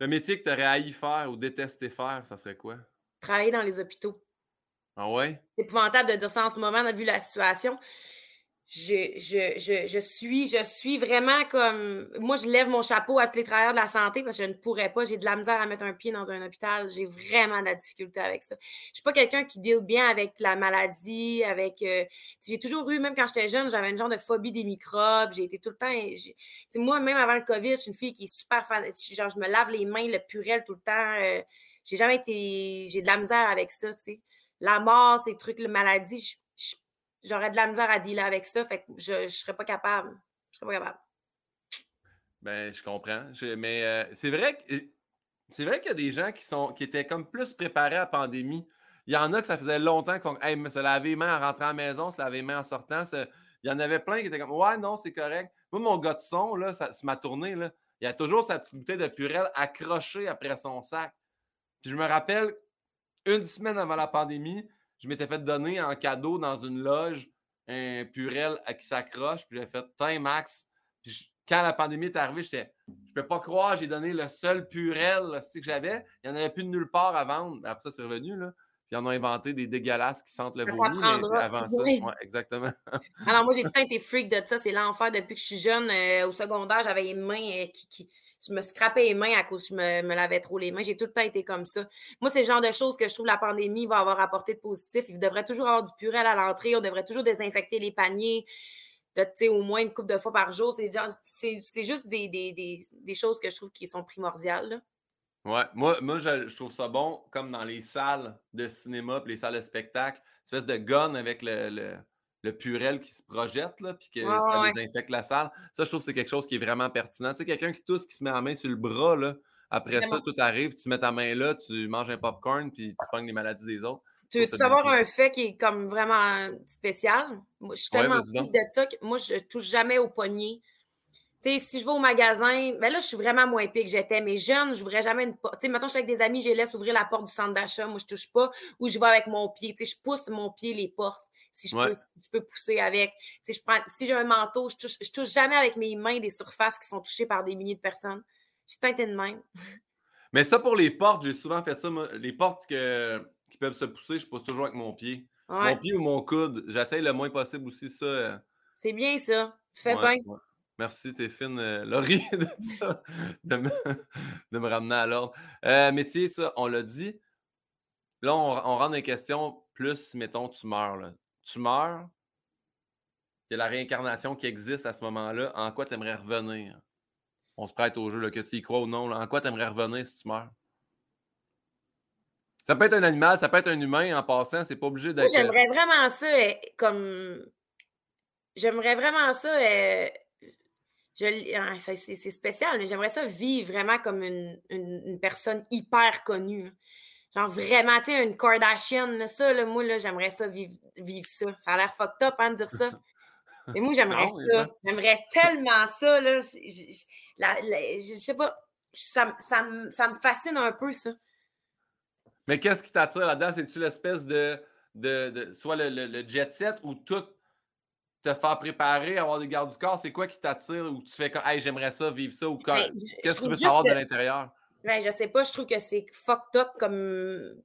Le métier que tu aurais haï faire ou détesté faire, ça serait quoi? Travailler dans les hôpitaux. Ah ouais? C'est épouvantable de dire ça en ce moment, vu la situation. Je, je, je, suis, je suis vraiment comme. Moi, je lève mon chapeau à tous les travailleurs de la santé parce que je ne pourrais pas. J'ai de la misère à mettre un pied dans un hôpital. J'ai vraiment de la difficulté avec ça. Je ne suis pas quelqu'un qui deal bien avec la maladie, avec. Euh, j'ai toujours eu, même quand j'étais jeune, j'avais une genre de phobie des microbes. J'ai été tout le temps. Moi, même avant le COVID, je suis une fille qui est super fan. Genre, je me lave les mains, le purel tout le temps. Euh, j'ai jamais été. J'ai de la misère avec ça, tu sais la mort, ces trucs, la maladie, j'aurais de la misère à dealer avec ça. Fait que je ne serais pas capable. Je serais pas capable. Ben, je comprends. mais euh, c'est vrai que c'est vrai qu'il y a des gens qui sont qui étaient comme plus préparés à la pandémie. Il y en a que ça faisait longtemps qu'on hey, se laver les mains en rentrant à la maison, se laver les mains en sortant. il y en avait plein qui étaient comme Ouais, non, c'est correct. Moi, mon gars de son, là, ça, ma tournée, là, il y a toujours sa petite bouteille de purelle accrochée après son sac. Puis je me rappelle, une semaine avant la pandémie, je m'étais fait donner en cadeau dans une loge un purel à qui s'accroche. Puis j'ai fait Tiens, Max. Puis quand la pandémie est arrivée, j'étais Je peux pas croire, j'ai donné le seul purel que j'avais? Il n'y en avait plus de nulle part à vendre. Après ça, c'est revenu. Là. Puis ils en ont inventé des dégueulasses qui sentent le vomi. Mais avant ça, exactement. Alors, moi, j'ai tout été freak de ça. C'est l'enfer depuis que je suis jeune. Euh, au secondaire, j'avais les mains euh, qui je me scrapais les mains à cause que je me, lavais trop les mains. J'ai tout le temps été comme ça. Moi, c'est le genre de choses que je trouve la pandémie va avoir apporté de positif. Il devrait toujours avoir du purel à l'entrée. On devrait toujours désinfecter les paniers au moins une couple de fois par jour. C'est juste des, choses que je trouve qui sont primordiales. Ouais, moi, moi je, trouve ça bon, comme dans les salles de cinéma les salles de spectacle, espèce de gun avec le purel qui se projette, là, puis que ça désinfecte la salle. Ça, je trouve que c'est quelque chose qui est vraiment pertinent. Tu sais, quelqu'un qui tousse, qui se met la main sur le bras, là, après ça, tout arrive, tu mets ta main là, tu manges un popcorn, puis tu pognes les maladies des autres. Tu veux savoir un fait qui est comme vraiment spécial? Moi, je suis tellement ouais, de ça que moi, je touche jamais au poignet. Tu sais, si je vais au magasin, ben là, je suis vraiment moins pire que j'étais. Mais jeune, je n'ouvrais jamais une porte. Tu sais, maintenant, je suis avec des amis, je les laisse ouvrir la porte du centre d'achat. Moi, je touche pas. Ou je vais avec mon pied. Tu sais, je pousse mon pied les portes si je, peux, je peux pousser avec. Si, je prends, si j'ai un manteau, je touche, je touche jamais avec mes mains des surfaces qui sont touchées par des milliers de personnes. Je teinté de même. Mais ça, pour les portes, j'ai souvent fait ça. Les portes que, qui peuvent se pousser, je pousse toujours avec mon pied. Mon pied ou mon coude. J'essaye le moins possible aussi ça. Euh. C'est bien ça. Tu fais bien. Merci, t'es fine, euh, Laurie, de, de, me, de, me, ramener à l'ordre. Euh, métier, ça, on l'a dit. Là, on, on, rentre dans les questions plus, mettons, tu meurs. Là. Tu meurs, il y a la réincarnation qui existe à ce moment-là. En quoi tu aimerais revenir? On se prête au jeu, là, que tu y crois ou non. Là. En quoi tu aimerais revenir si tu meurs? Ça peut être un animal, ça peut être un humain en passant, c'est pas obligé d'être. J'aimerais vraiment ça, euh, comme. J'aimerais vraiment ça. Euh... Ah, c'est spécial, mais j'aimerais ça vivre vraiment comme une, une, personne hyper connue. Genre vraiment, tu sais, une Kardashian, ça, là, moi, là, j'aimerais ça vivre, vivre ça. Ça a l'air fucked up, hein, de dire ça. Mais moi, j'aimerais ça. J'aimerais tellement ça, là. Je, sais pas, ça, ça, ça, me fascine un peu, ça. Mais qu'est-ce qui t'attire là-dedans? C'est-tu l'espèce de, de, de, soit le, le, jet set ou tout te faire préparer, avoir des gardes du corps? C'est quoi qui t'attire ou tu fais comme, hey, j'aimerais ça, vivre ça ou ben, qu'est-ce que tu veux savoir de l'intérieur? Ben, je sais pas, je trouve que c'est fucked up comme.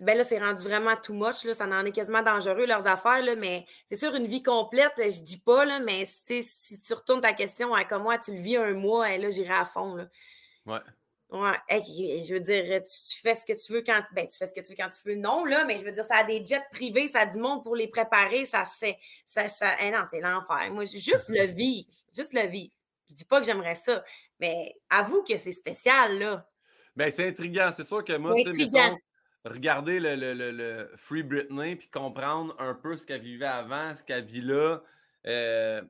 Ben là, c'est rendu vraiment too much, là, ça en est quasiment dangereux, leurs affaires, là, mais c'est sûr, une vie complète, je dis pas, là, mais si tu retournes ta question à comment tu le vis un mois, et là, j'irai à fond. Là. Ouais. Ouais, je veux dire, tu, fais ce que tu veux quand ben, tu fais ce que tu veux quand tu veux, non, là, mais je veux dire, ça a des jets privés, ça a du monde pour les préparer, ça c'est ça, ça eh non, c'est l'enfer. Moi, juste le vivre, juste le vivre. Je dis pas que j'aimerais ça, mais avoue que c'est spécial, là. Ben, c'est intriguant. C'est sûr que moi, tu sais, regarder le, le, le, Free Britney puis comprendre un peu ce qu'elle vivait avant, ce qu'elle vit là, euh,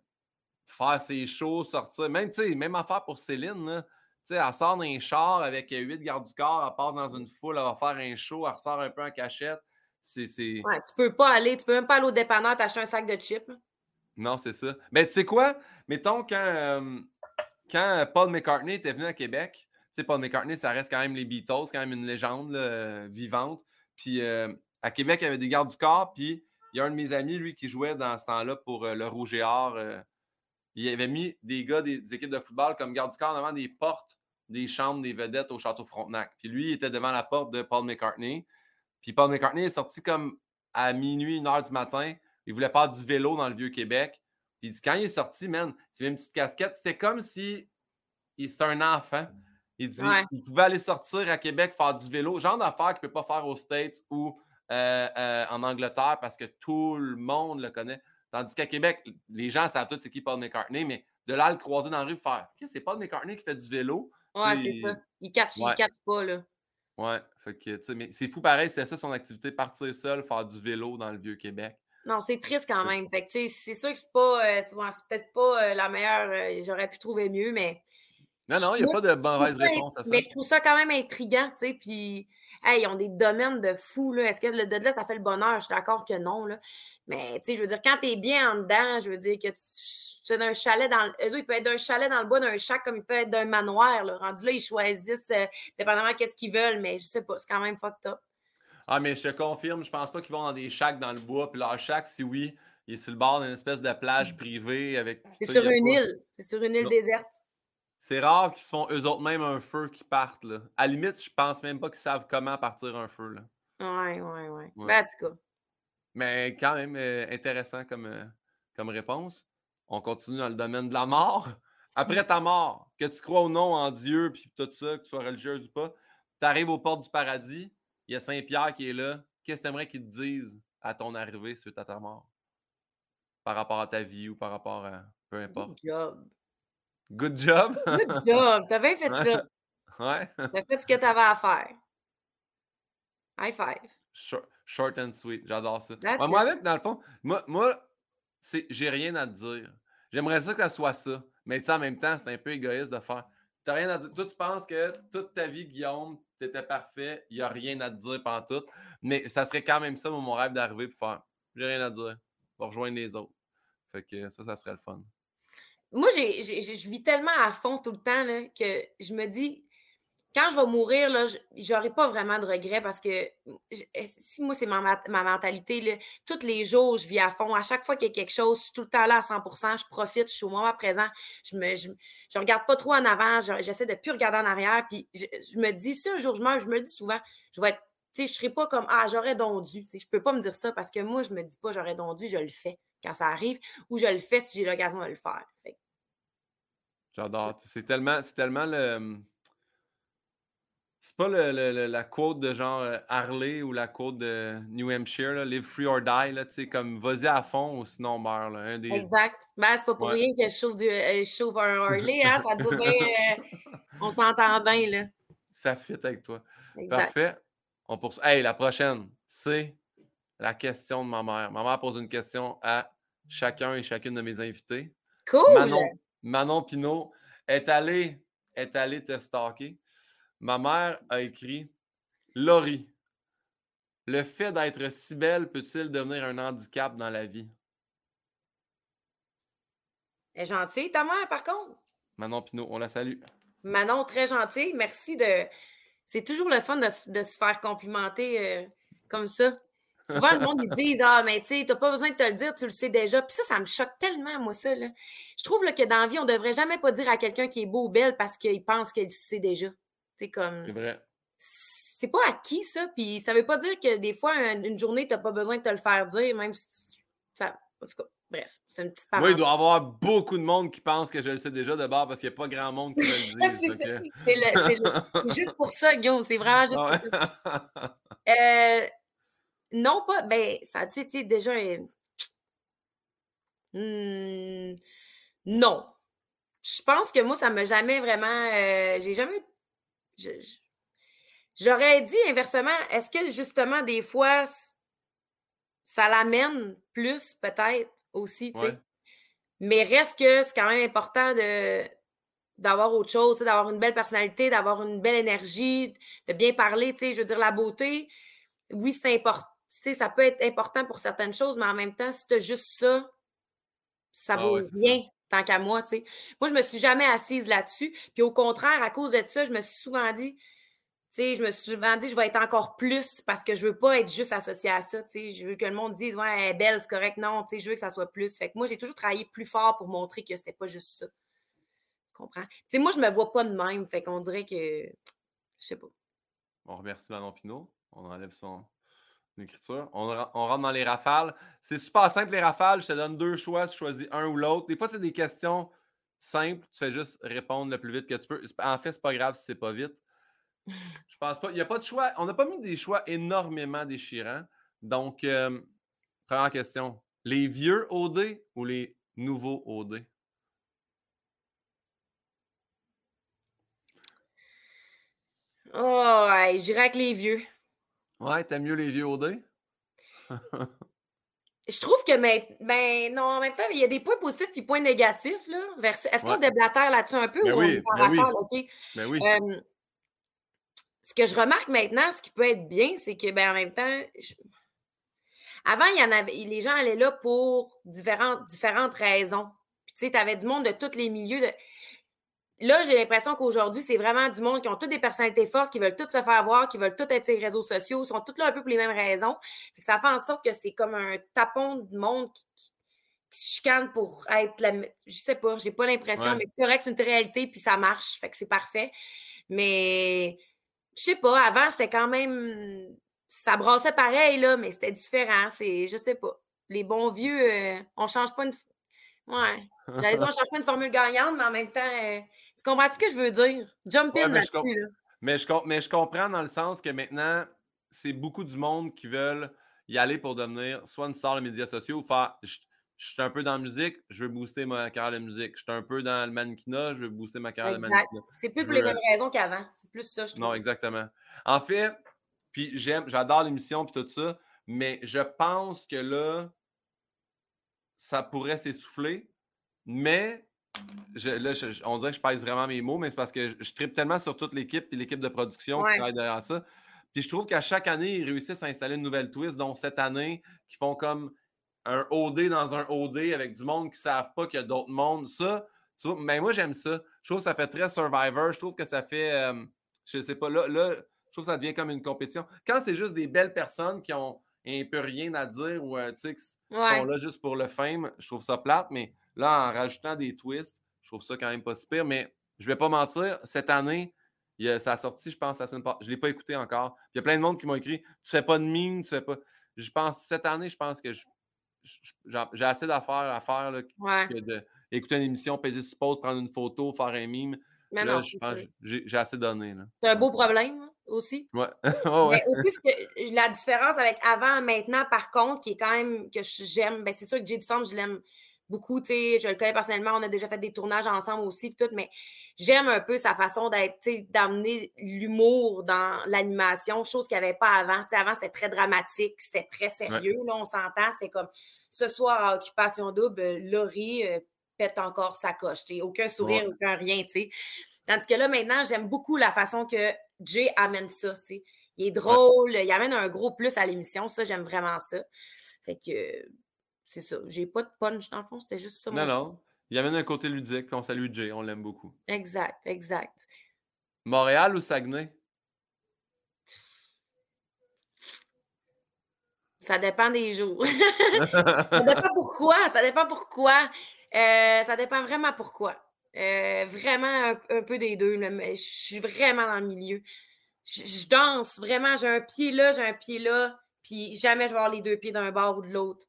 faire ses shows, sortir. Même, tu sais, même affaire pour Céline, là sais, elle sort d'un char avec huit gardes du corps, elle passe dans une foule, elle va faire un show, elle ressort un peu en cachette. C'est. Ouais, tu peux pas aller, tu peux même pas aller au dépanneur t'acheter un sac de chips. Non, c'est ça. Mais tu sais quoi? Mettons quand, euh, quand Paul McCartney était venu à Québec, Paul McCartney, ça reste quand même les Beatles, quand même une légende vivante. Puis euh, à Québec, il y avait des gardes du corps, puis il y a un de mes amis, lui, qui jouait dans ce temps-là pour euh, le Rouge et Or il avait mis des gars des, équipes de football comme garde du corps devant des portes des chambres des vedettes au Château Frontenac. Puis lui, il était devant la porte de Paul McCartney. Puis Paul McCartney est sorti comme à minuit, une heure du matin. Il voulait faire du vélo dans le Vieux-Québec. Puis il dit, quand il est sorti, man, il avait une petite casquette. C'était comme si c'était un enfant. Il dit il pouvait aller sortir à Québec faire du vélo, genre d'affaires qu'il ne peut pas faire aux States ou euh, euh, en Angleterre parce que tout le monde le connaît. Tandis qu'à Québec, les gens savent tous c'est qui Paul McCartney, mais de là le croiser dans la rue faire c'est Paul McCartney qui fait du vélo. Ouais, c'est ça. Il cache, il cache pas, là. Ouais, fait que, tu sais, mais c'est fou pareil, c'était ça son activité, partir seul, faire du vélo dans le Vieux-Québec. Non, c'est triste quand même. Fait que, c'est sûr que c'est pas, euh, c'est peut-être pas euh, la meilleure, euh, j'aurais pu trouver mieux, mais. Non, non, il n'y a pas de mauvaise réponse à ça. Mais je trouve ça quand même intriguant, tu sais, puis, hey, ils ont des domaines de fous, là. Est-ce que le de là, ça fait le bonheur? Je suis d'accord que non, là. Mais, tu sais, je veux dire, quand tu es bien en dedans, je veux dire que tu d'un chalet dans le. Eux ils peuvent être d'un chalet dans le bois, d'un chac, comme ils peuvent être d'un manoir. Là. Rendu là, ils choisissent dépendamment qu'est-ce qu'ils veulent, mais je sais pas, c'est quand même fucked up. Ah, mais je te confirme, je pense pas qu'ils vont dans des chacs dans le bois. Puis leur chac, si oui, il est sur le bord d'une espèce de plage privée avec. C'est sur une île. C'est sur une île déserte. C'est rare qu'ils se font eux autres même un feu qui partent. Là. À la limite, je pense même pas qu'ils savent comment partir un feu. Là. Ouais, ouais, ouais. ouais. Ben, en tout cas. Mais quand même euh, intéressant comme, euh, comme réponse. On continue dans le domaine de la mort. Après ta mort, que tu crois ou non en Dieu, puis tout ça, que tu sois religieuse ou pas, tu arrives aux portes du paradis, il y a Saint-Pierre qui est là. Qu'est-ce que tu aimerais qu'il te dise à ton arrivée suite à ta mort? Par rapport à ta vie ou par rapport à. Peu importe. Good job. Good job? Good job. T'as bien fait ça. Ouais. T'as fait ce que t'avais à faire. High five. Short, and sweet. J'adore ça. moi, avec, dans le fond, moi, moi j'ai rien à te dire. J'aimerais ça que ça soit ça. Mais tu sais, en même temps, c'est un peu égoïste de faire. Tu rien à dire. Toi, tu penses que toute ta vie, Guillaume, tu étais parfait, il n'y a rien à te dire pendant tout. Mais ça serait quand même ça, mon rêve d'arriver pour faire. J'ai rien à dire. Pour rejoindre les autres. Fait que ça, ça serait le fun. Moi, je vis tellement à fond tout le temps que je me dis, quand je vais mourir, là, j'aurai pas vraiment de regrets parce que si moi, c'est ma, ma, mentalité, là, tous les jours, je vis à fond. À chaque fois qu'il y a quelque chose, je suis tout le temps là à 100% je profite, je suis au moment présent. Je me je, je regarde pas trop en avant, j'essaie de plus regarder en arrière. Puis je, me dis, si un jour je meurs, je me le dis souvent, je vais être, tu sais, je serai pas comme, ah, j'aurais donc dû. Tu sais, je peux pas me dire ça parce que moi, je me dis pas, j'aurais donc dû, je le fais quand ça arrive, ou je le fais si j'ai l'occasion de le faire. J'adore. C'est tellement, c'est tellement le. C'est pas le, la quote de genre euh, Harley ou la quote de New Hampshire, Live free or die, là, comme vas-y à fond ou sinon meurs. Là, Exact. Ben, c'est pas pour rien que je chauffe, du, euh, un Harley, hein, ça doit bien. Euh, on s'entend bien, là. Ça fit avec toi. Parfait. On poursuit. Hey, la prochaine, c'est la question de ma mère. Ma mère pose une question à chacun et chacune de mes invités. Cool! Manon, Pinault est allée, est allée te stalker. Ma mère a écrit Laurie, le fait d'être si belle peut-il devenir un handicap dans la vie? Elle est gentille, ta mère, par contre? Manon Pinault, on la salue. Manon, très gentille. Merci de. C'est toujours le fun de, se faire complimenter euh, comme ça. Souvent, le monde, ils disent Ah, mais tu sais, t'as pas besoin de te le dire, tu le sais déjà. Puis ça, ça me choque tellement, moi, ça. Là. Je trouve que dans la vie, on devrait jamais pas dire à quelqu'un qui est beau ou belle parce qu'il pense qu'elle sait déjà. C'est comme. C'est vrai. C'est pas acquis, ça. Puis ça veut pas dire que des fois, une, journée, t'as pas besoin de te le faire dire, même si. Ça, en tout cas, bref, c'est une petite Moi, il doit y avoir beaucoup de monde qui pense que je le sais déjà de bord parce qu'il n'y a pas grand monde qui le dit. c'est juste pour ça, Guillaume. C'est vraiment juste pour ça. Euh, non, pas. Ben, ça tu sais, déjà. Hmm, non. Je pense que moi, ça m'a jamais vraiment. Euh, j'ai jamais. J'aurais dit inversement, est-ce que justement, des fois, ça l'amène plus, peut-être aussi, tu sais? Mais reste que c'est quand même important de d'avoir autre chose, d'avoir une belle personnalité, d'avoir une belle énergie, de bien parler, tu sais, je veux dire, la beauté, oui, c'est important ça peut être important pour certaines choses, mais en même temps, si tu as juste ça, ça ah vaut rien qu'à moi, tu sais. Moi, je me suis jamais assise là-dessus. Puis au contraire, à cause de ça, je me suis souvent dit, tu sais, je me suis souvent dit, je vais être encore plus parce que je veux pas être juste associée à ça, tu sais. Je veux que le monde dise, ouais, elle est belle, c'est correct. Non, tu sais, je veux que ça soit plus. Fait que moi, j'ai toujours travaillé plus fort pour montrer que c'était pas juste ça. Tu comprends? Tu sais, moi, je me vois pas de même. Fait qu'on dirait que, je sais pas. On remercie Manon Pinot. On enlève son, l'écriture. On, rentre dans les rafales. C'est super simple, les rafales. Je te donne deux choix. Tu choisis un ou l'autre. Des fois, c'est des questions simples. Tu fais juste répondre le plus vite que tu peux. En fait, c'est pas grave si c'est pas vite. Je pense pas. Il n'y a pas de choix. On n'a pas mis des choix énormément déchirants. Donc, euh, première question. Les vieux OD ou les nouveaux OD? Oh, je dirais avec les vieux. Ouais, t'aimes mieux les vieux OD? Je trouve que, mais, ben, non, en même temps, il y a des points positifs et des points négatifs, là. Est-ce qu'on déblatère là-dessus un peu ben ou oui, on ben oui. OK? Ben oui. ce que je remarque maintenant, ce qui peut être bien, c'est que, ben, en même temps, avant, il y en avait, les gens allaient là pour différentes, différentes raisons. Puis, tu sais, tu avais du monde de tous les milieux. De... Là, j'ai l'impression qu'aujourd'hui, c'est vraiment du monde qui ont toutes des personnalités fortes, qui veulent toutes se faire voir, qui veulent toutes être sur les réseaux sociaux, sont toutes là un peu pour les mêmes raisons. ça fait en sorte que c'est comme un tapon de monde qui, se chicane pour être la. Je sais pas, j'ai pas l'impression, mais c'est correct, c'est une réalité, puis ça marche, fait que c'est parfait. Mais je sais pas, avant, c'était quand même. Ça brassait pareil, là, mais c'était différent. C'est, je sais pas. Les bons vieux, euh, on change pas une. Ouais. J'allais dire, on change pas une formule gagnante, mais en même temps. Euh, tu comprends ce que je veux dire? Jump in là-dessus. Là. Mais, je, mais je comprends dans le sens que maintenant, c'est beaucoup du monde qui veulent y aller pour devenir soit une star de médias sociaux ou faire. Je, suis un peu dans la musique, je veux booster ma carrière de musique. Je suis un peu dans le mannequinat, je veux booster ma carrière de mannequinat. C'est plus pour les mêmes raisons qu'avant. C'est plus ça, je trouve. Non, exactement. En fait, puis j'aime, j'adore l'émission et tout ça, mais je pense que là, ça pourrait s'essouffler. Mais là, on dirait que je pèse vraiment mes mots, mais c'est parce que je, tripe tellement sur toute l'équipe et l'équipe de production qui travaille derrière ça. Puis je trouve qu'à chaque année, ils réussissent à installer une nouvelle twist, dont cette année, qui font comme un OD dans un OD avec du monde qui ne savent pas qu'il y a d'autres mondes. Ça, mais moi, j'aime ça. Je trouve que ça fait très Survivor. Je trouve que ça fait. Euh, je sais pas, là, là, je trouve que ça devient comme une compétition. Quand c'est juste des belles personnes qui ont un peu rien à dire ou euh, qui sont là juste pour le fame, je trouve ça plate, mais Là, en rajoutant des twists, je trouve ça quand même pas super. Mais je vais pas mentir, cette année, ça a sorti, je pense, la semaine passée. Je ne l'ai pas écouté encore. Il y a plein de monde qui m'ont écrit Tu fais pas de mine, tu fais pas. Je pense, cette année, je pense que j'ai assez d'affaires à faire là, Ouais. que de écouter une émission, peser sur pause, prendre une photo, faire un mime. Mais Là, non, je pense j'ai assez donné. C'est un beau problème hein, aussi. Ouais. Ouais. Mais aussi, ce que, la différence avec avant et maintenant, par contre, qui est quand même que j'aime, ben c'est sûr que Jay Dutombe, je l'aime beaucoup, tu sais, je le connais personnellement, on a déjà fait des tournages ensemble aussi, pis tout, mais j'aime un peu sa façon d'être, d'amener l'humour dans l'animation, chose qu'il n'y avait pas avant. Tu sais, avant, c'était très dramatique, c'était très sérieux, là, on s'entend, c'était comme ce soir à Occupation Double, euh, Laurie euh, pète encore sa coche, tu sais, aucun sourire, Ouais. aucun rien, tu sais. Tandis que là, maintenant, j'aime beaucoup la façon que Jay amène ça, tu sais. Il est drôle, il amène un gros plus à l'émission, ça, j'aime vraiment ça. Fait que c'est ça. J'ai pas de punch dans le fond, c'était juste ça. Non, non. Il amène un côté ludique, puis on salue Jay, on l'aime beaucoup. Exact, exact. Montréal ou Saguenay? Ça dépend des jours. ça dépend pourquoi. Ça dépend pourquoi. Euh, ça dépend vraiment pourquoi. Euh, vraiment un, un peu des deux. là, mais Je suis vraiment dans le milieu. Je, je danse vraiment. J'ai un pied là, j'ai un pied là. Puis jamais je vais avoir les deux pieds d'un bord ou de l'autre.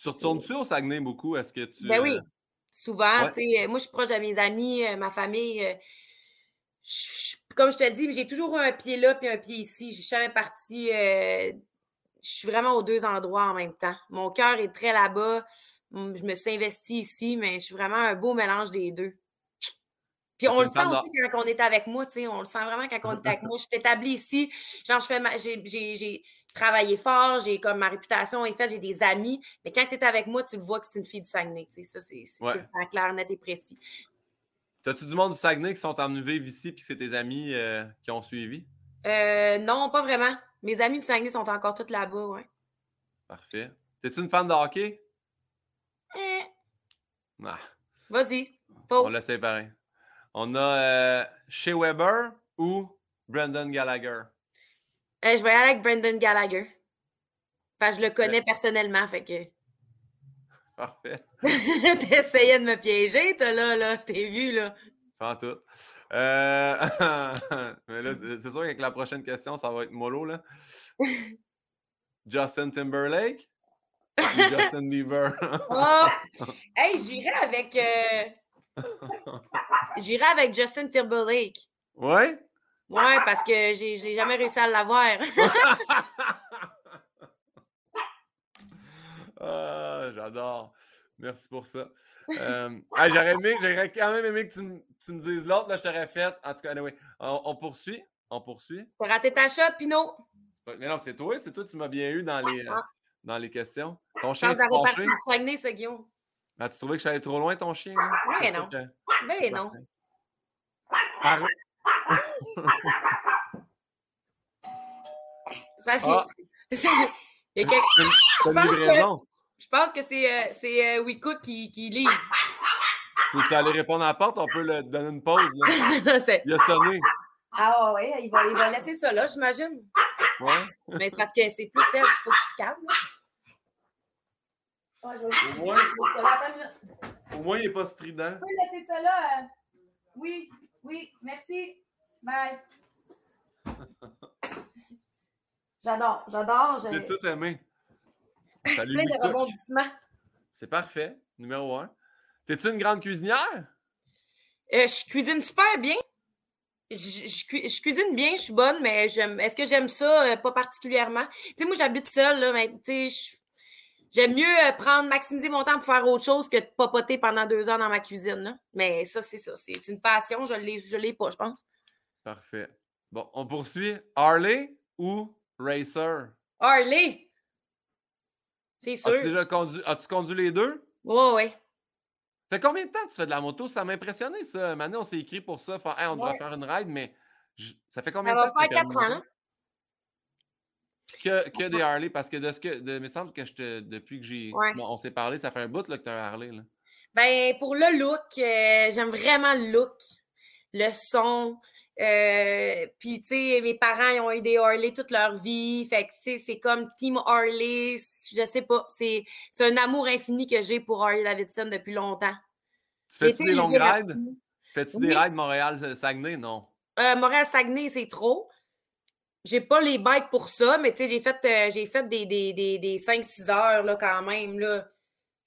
tu retournes-tu au Saguenay beaucoup? Est-ce que tu. Ben oui, euh, souvent. Ouais. tu sais, euh, Moi, je suis proche de mes amis, ma famille. je- comme je te dis, j'ai toujours eu un pied là puis un pied ici. Je suis jamais partie. euh, je suis vraiment aux deux endroits en même temps. Mon cœur est très là-bas. Je me suis investie ici, mais je suis vraiment un beau mélange des deux. Puis on le sent aussi quand on est avec moi, tu sais, on le sent vraiment quand on est avec moi. Je suis établie ici, genre je fais ma- j'ai, travaillé fort, j'ai comme ma réputation est faite, j'ai des amis, mais quand tu es avec moi, tu le vois que c'est une fille du Saguenay, tu sais, ça c'est, Ouais. clair, net et précis. T'as-tu du monde du Saguenay qui sont emmenés vivre ici, puis que c'est tes amis euh, qui ont suivi? Euh, non, pas vraiment. Mes amis du Saguenay sont encore tous là-bas, ouais. Parfait. T'es-tu une fan de hockey? Eh, Ah, vas-y, on pause. le sait pareil. On a euh, Shea Weber ou Brendan Gallagher? Euh, je vais aller avec Brendan Gallagher. Enfin, je le connais personnellement, fait que. Parfait. T'essayais de me piéger, toi, là, là. Je t'ai vu, là. Pas en tout. Euh, Mais là, c'est sûr qu'avec la prochaine question, ça va être mollo, là. Justin Timberlake Justin Bieber? Oh! Hey, j'irai avec. euh, J'irai avec Justin Timberlake. ouais? Ouais, parce que j'ai j'ai jamais réussi à l'avoir. Ah, j'adore. Merci pour ça. Euh, ah, j'aurais aimé, j'aurais quand même aimé que tu, me- tu me dises l'autre, là, je t'aurais fait. En tout cas, anyway, on, on poursuit. On poursuit. T'as raté ta shot, Pinot. Mais non, c'est toi, c'est toi, tu m'as bien eu dans les, euh, dans les questions. Ton chien est de fâché? du Saguenay, ça, Guillaume. Ah, tu trouvais que j'allais trop loin, ton chien? là? Ça non. que- Ben non. C'est parce que- Ah. c'est- il y a quelque- pense que-. Je pense que c'est euh, c'est, euh, WeCook qui, qui livre. Tu veux aller répondre à la porte? On peut le donner une pause. Là. Il a sonné. ah ouais, il va, il va laisser ça là, j'imagine. Ouais. Mais c'est parce que c'est plus celle qu'il faut qu'il se calme. là. Ah, je vais juste Au moins. minute. Au moins, il n'est pas strident. Tu peux laisser ça là? euh? Oui, oui, merci. Bye. J'adore, j'adore. J'ai tout aimé. Salut, plein de rebondissements. C'est parfait. Numéro un. T'es-tu une grande cuisinière? Euh, je cuisine super bien. Je, je cui- je cuisine bien, je suis bonne, mais j'aime. Est-ce que j'aime ça? Euh, pas particulièrement? Tu sais, moi, j'habite seule, là, mais tu sais, je- j'aime mieux euh, prendre, maximiser mon temps pour faire autre chose que de papoter pendant deux heures dans ma cuisine. là. Mais ça, c'est ça. C'est une passion. Je je l'ai pas, je pense. Parfait. Bon, on poursuit. Harley ou Racer? Harley! C'est sûr. As-tu déjà conduit, as-tu conduit les deux? Ouais, ouais. Fait combien de temps tu fais de la moto? Ça m'a impressionné, ça. Maintenant, on s'est écrit pour ça. Faire, Hey, on devrait Ouais. faire une ride, mais je- ça fait combien Ça de va temps? que faire tu quatre ans, là. Que, que des Harley, parce que de ce que. De, il me semble que je te, depuis que j'ai. Ouais. on s'est parlé, ça fait un bout là, que tu as un Harley. Là. Ben, pour le look, euh, j'aime vraiment le look, le son. Euh, Puis, tu sais, mes parents, ils ont eu des Harley toute leur vie. Fait que, tu sais, c'est comme Team Harley. Je sais pas. C'est c'est un amour infini que j'ai pour Harley Davidson depuis longtemps. Tu fais-tu des longues rides? Fais-tu Oui. des rides Montréal-Saguenay? Non. Euh, Montréal-Saguenay, c'est trop. J'ai pas les bikes pour ça, mais tu sais, j'ai fait, euh, j'ai fait des, des, des, 5-6 heures là, quand même. Là.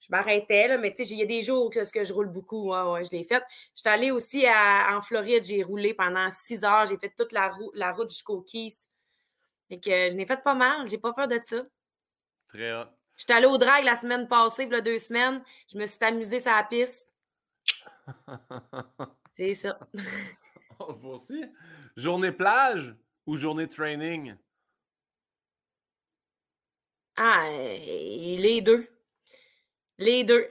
Je m'arrêtais, là, mais tu sais, il y a des jours que, que je roule beaucoup. Ouais, je l'ai fait. J'étais allée aussi en Floride, j'ai roulé pendant 6 heures. J'ai fait toute la, la route jusqu'au Keys. Et que je n'ai fait pas mal. J'ai pas peur de ça. Très hot. J'étais allée au drag la semaine passée, il y a deux semaines. Je me suis amusée sur la piste. C'est ça. On poursuit. Journée plage ou journée training? Ah, les deux. Les deux.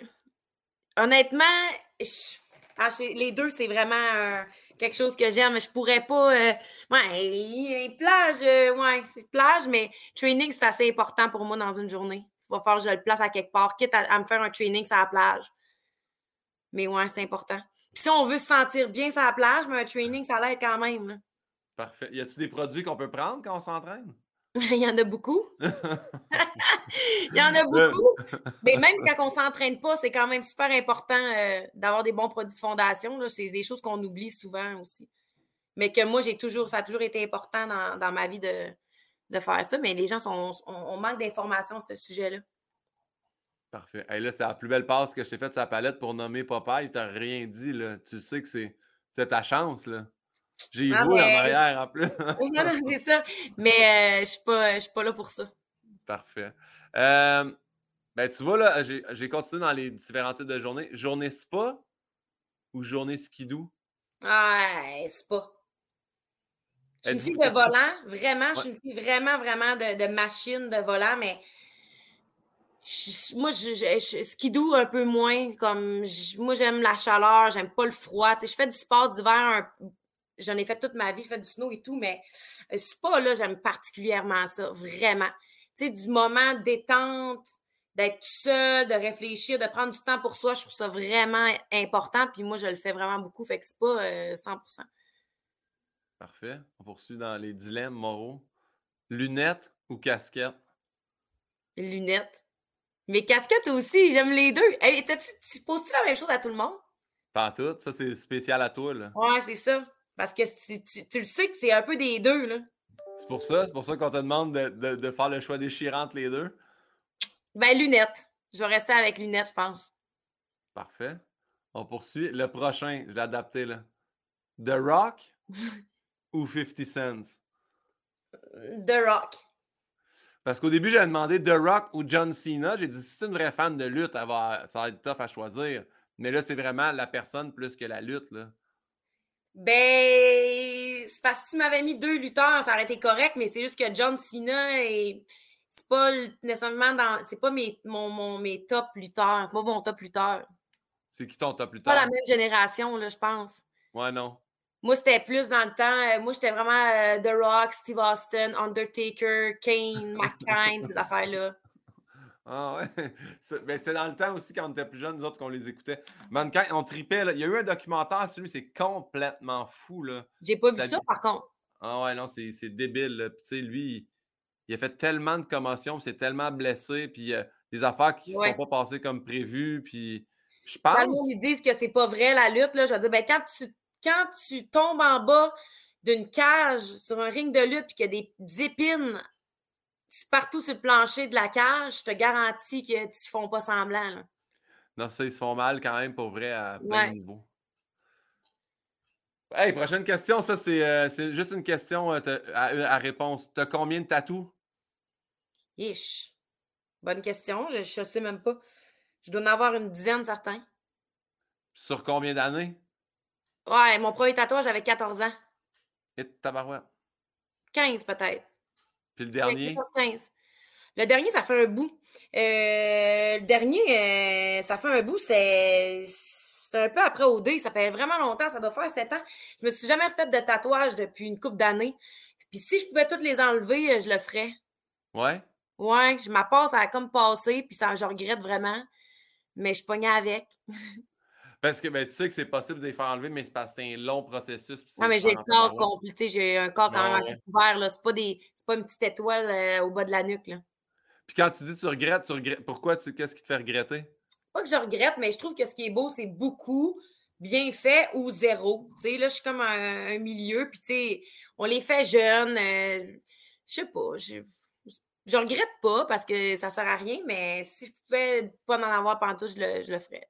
Honnêtement, ah, les deux, c'est vraiment quelque chose que j'aime. Je pourrais pas. Euh, ouais, plage, euh, ouais, c'est plage, mais training, c'est assez important pour moi dans une journée. Il va falloir que je le place à quelque part, quitte à, me faire un training sur la plage. Mais ouais, c'est important. si on veut se sentir bien sur la plage, mais un training, ça l'aide quand même. Parfait. Y a-t-il des produits qu'on peut prendre quand on s'entraîne? Il y en a beaucoup. Il y en a beaucoup. Mais même quand on ne s'entraîne pas, c'est quand même super important euh, d'avoir des bons produits de fondation. C'est des choses qu'on oublie souvent aussi. Mais que moi, j'ai toujours, ça a toujours été important dans, ma vie de, de, faire ça. Mais les gens sont, on, manque d'informations à ce sujet-là. Parfait. Et là, c'est la plus belle passe que je t'ai faite sa palette pour nommer Popeye. Tu n'as rien dit. Là. Tu sais que c'est ta chance. Là. J'ai ah, roule en arrière en plus. c'est ça. Mais euh, je ne suis, pas là pour ça. Parfait. Euh, ben, tu vois, là, j'ai continué dans les différents types de journées. Journée spa ou journée skidoo? Ah, spa. Je suis une fille de volant, vraiment. Je suis une fille vraiment, vraiment de, de machine de volant, mais moi, je, un peu moins. Comme moi, j'aime la chaleur, j'aime pas le froid. je fais du sport d'hiver J'en ai fait toute ma vie, je fais du snow et tout, mais euh, c'est pas là, j'aime particulièrement ça, vraiment. Tu sais, du moment détente, d'être seul, de réfléchir, de prendre du temps pour soi, je trouve ça vraiment important. Puis moi, je le fais vraiment beaucoup, fait que c'est pas 100 euh, Parfait. On poursuit dans les dilemmes moraux. Lunettes ou casquettes? Lunettes. Mais casquettes aussi, j'aime les deux. Hey, tu poses-tu la même chose à tout le monde? Pas tout, ça c'est spécial à toi. Là. Ouais, c'est ça. Parce que tu, le sais que c'est un peu des deux, là. C'est pour ça, c'est pour ça qu'on te demande de, faire le choix déchirant entre les deux. Ben, lunettes. Je vais rester avec lunettes, je pense. Parfait. On poursuit. Le prochain, je l'ai adapté là. The Rock ou 50 Cents? The Rock. Parce qu'au début, j'avais demandé The Rock ou John Cena. J'ai dit, si c'est une vraie fan de lutte, ça va être tough à choisir. Mais là, c'est vraiment la personne plus que la lutte. Là. Ben, c'est parce que si tu m'avais mis deux lutteurs, ça aurait été correct, mais c'est juste que John Cena et c'est pas nécessairement dans. C'est pas mes, mon, mes top lutteurs. Pas mon top lutteur. C'est qui ton top lutteur? Pas la même génération, là, je pense. Ouais, non. Moi, c'était plus dans le temps. Euh, moi, j'étais vraiment euh, The Rock, Steve Austin, Undertaker, Kane, McCain, ces affaires-là. Ah ouais. Ben, c'est dans le temps aussi quand on était plus jeunes, nous autres, qu'on les écoutait. Mannequin, on tripait. Il y a eu un documentaire sur lui, c'est complètement fou. Là. J'ai pas vu ça, par contre. Ah ouais, non, c'est débile. Tu sais, lui, il a fait tellement de commotions, c'est tellement blessé, puis euh, des affaires qui ne sont pas passées comme prévu, puis je pense... Quand ils disent que c'est pas vrai, la lutte, là, je veux dire, ben, quand, tu, quand tu tombes en bas d'une cage sur un ring de lutte, puis qu'il y a des épines partout sur le plancher de la cage, je te garantis que tu ne font pas semblant. Non, ça, ils se font mal quand même pour vrai à plein de niveaux. Hey, prochaine question, ça, c'est euh, juste une question euh, à, réponse. Tu as combien de tatous? Ish. Bonne question, je ne sais même pas. Je dois en avoir une dizaine, certains. Sur combien d'années? Ouais, mon premier tatouage, j'avais 14 ans. Et tabarouette? 15 peut-être le dernier? Le dernier, ça fait un bout. Euh, le dernier, euh, ça fait un bout, c'est un peu après OD. Ça fait vraiment longtemps, ça doit faire sept ans. Je me suis jamais fait de tatouage depuis une couple d'années. Puis si je pouvais toutes les enlever, euh, je le ferais. Ouais? Ouais, je ma passe, ça a comme passé, puis ça, je regrette vraiment. Mais je pognais avec. Parce que ben, tu sais que c'est possible de les faire enlever, mais c'est parce que c'est un long processus. Non, mais j'ai le corps complet. J'ai un corps quand même assez couvert. C'est pas, des... pas une petite étoile euh, au bas de la nuque. Là. Puis quand tu dis tu regrettes, tu regrettes. Pourquoi? Tu... Qu'est-ce qui te fait regretter? Pas que je regrette, mais je trouve que ce qui est beau, c'est beaucoup bien fait ou zéro. Tu sais, là, je suis comme un, milieu. Puis, tu sais, on les fait jeunes. Euh, je sais pas, je, je regrette pas parce que ça sert à rien, mais si je pouvais pas en avoir pendant je le, je le ferais.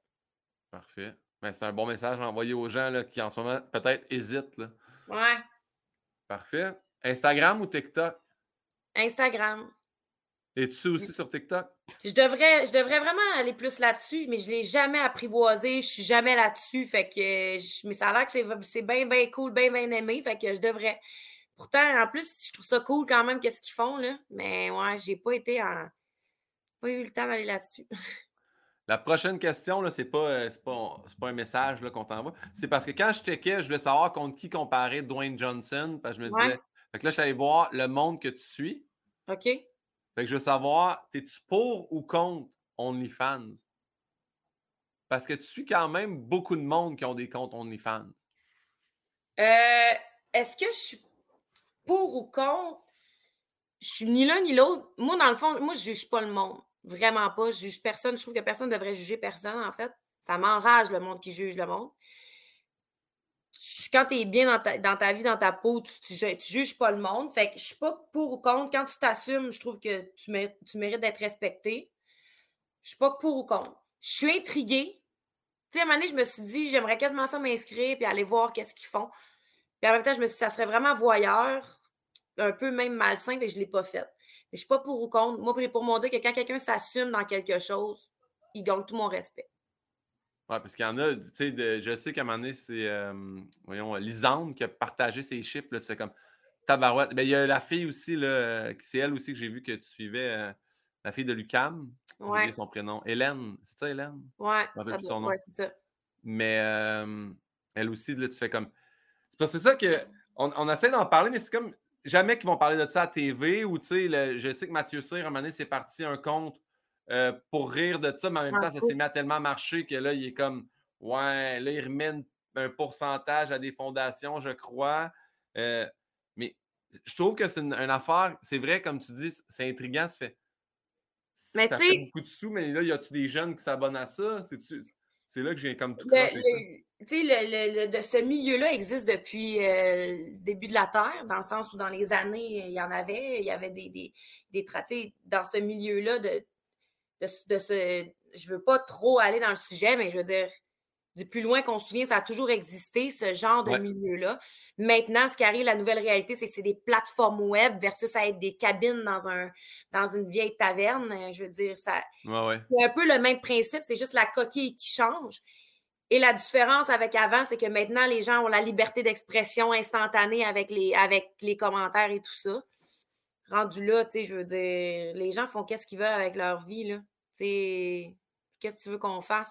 Parfait. Ben, c'est un bon message à envoyer aux gens là, qui en ce moment peut-être hésitent. Là. Ouais. Parfait. Instagram ou TikTok? Instagram. Es-tu aussi sur TikTok? Je devrais, je devrais vraiment aller plus là-dessus, mais je ne l'ai jamais apprivoisé. Je suis jamais là-dessus. Fait que mais ça a l'air que c'est bien, bien cool, bien, bien aimé. Fait que je devrais. Pourtant, en plus, je trouve ça cool quand même qu'est-ce qu'ils font, là. Mais ouais, j'ai pas été en. pas eu le temps d'aller là-dessus. La prochaine question, ce n'est pas, euh, pas, pas, un message qu'on t'envoie. C'est parce que quand je checkais, je voulais savoir contre qui comparer Dwayne Johnson. Parce que je me disais. Fait que là, je suis allé voir le monde que tu suis. OK. Fait que je veux savoir, es-tu pour ou contre OnlyFans? Parce que tu suis quand même beaucoup de monde qui ont des comptes OnlyFans. Euh, Est-ce que je suis pour ou contre? Je suis ni l'un ni l'autre. Moi, dans le fond, moi, je juge pas le monde. Vraiment pas. Je juge personne. Je trouve que personne ne devrait juger personne, en fait. Ça m'enrage le monde qui juge le monde. Quand tu es bien dans ta, vie, dans ta peau, tu, tu, juges pas le monde. Fait que je suis pas pour ou contre. Quand tu t'assumes, je trouve que tu, tu mérites d'être respecté. Je suis pas pour ou contre. Je suis intriguée. À un moment donné, je me suis dit, j'aimerais quasiment ça m'inscrire puis aller voir qu'est-ce qu'ils font. Puis en même temps, je me suis dit, ça serait vraiment voyeur, un peu même malsain, mais je ne l'ai pas fait. Mais je ne suis pas pour ou contre. Moi, pour mon dire que quand quelqu'un s'assume dans quelque chose, il gagne tout mon respect. Oui, parce qu'il y en a, tu sais, je sais qu'à un moment donné, c'est, euh, voyons, Lisande qui a partagé ses chiffres, là, tu sais, comme tabarouette. Ben, il y a la fille aussi, là, c'est elle aussi que j'ai vu que tu suivais, euh, la fille de Lucam. Ouais. son prénom. Hélène, c'est ça, Hélène? Ouais, ouais c'est ça. Mais euh, elle aussi, là, tu fais comme. C'est ça que. On, on essaie d'en parler, mais c'est comme jamais qu'ils vont parler de ça à TV ou, tu sais, je sais que Mathieu Cyr, à un moment donné, c'est parti un compte euh, pour rire de ça, mais en même temps, ça s'est mis à tellement marcher que là, il est comme, ouais, là, il remet un pourcentage à des fondations, je crois. Euh, mais je trouve que c'est une, affaire, c'est vrai, comme tu dis, c'est intriguant, tu fais. Mais ça fait beaucoup de sous, mais là, y a-tu des jeunes qui s'abonnent à ça? C'est là que j'ai comme tout. Le, tu sais, le, de ce milieu-là existe depuis euh, le début de la Terre, dans le sens où dans les années, il y en avait, il y avait des, des, des dans ce milieu-là de, de, de ce. Je veux pas trop aller dans le sujet, mais je veux dire, du plus loin qu'on se souvient, ça a toujours existé, ce genre de milieu-là. Maintenant, ce qui arrive, la nouvelle réalité, c'est que c'est des plateformes web versus à être des cabines dans, un, dans une vieille taverne. Je veux dire, ça. C'est un peu le même principe, c'est juste la coquille qui change. Et la différence avec avant, c'est que maintenant, les gens ont la liberté d'expression instantanée avec les, avec les commentaires et tout ça. Rendu là, tu sais, je veux dire, les gens font qu'est-ce qu'ils veulent avec leur vie, là. Tu qu'est-ce que tu veux qu'on fasse?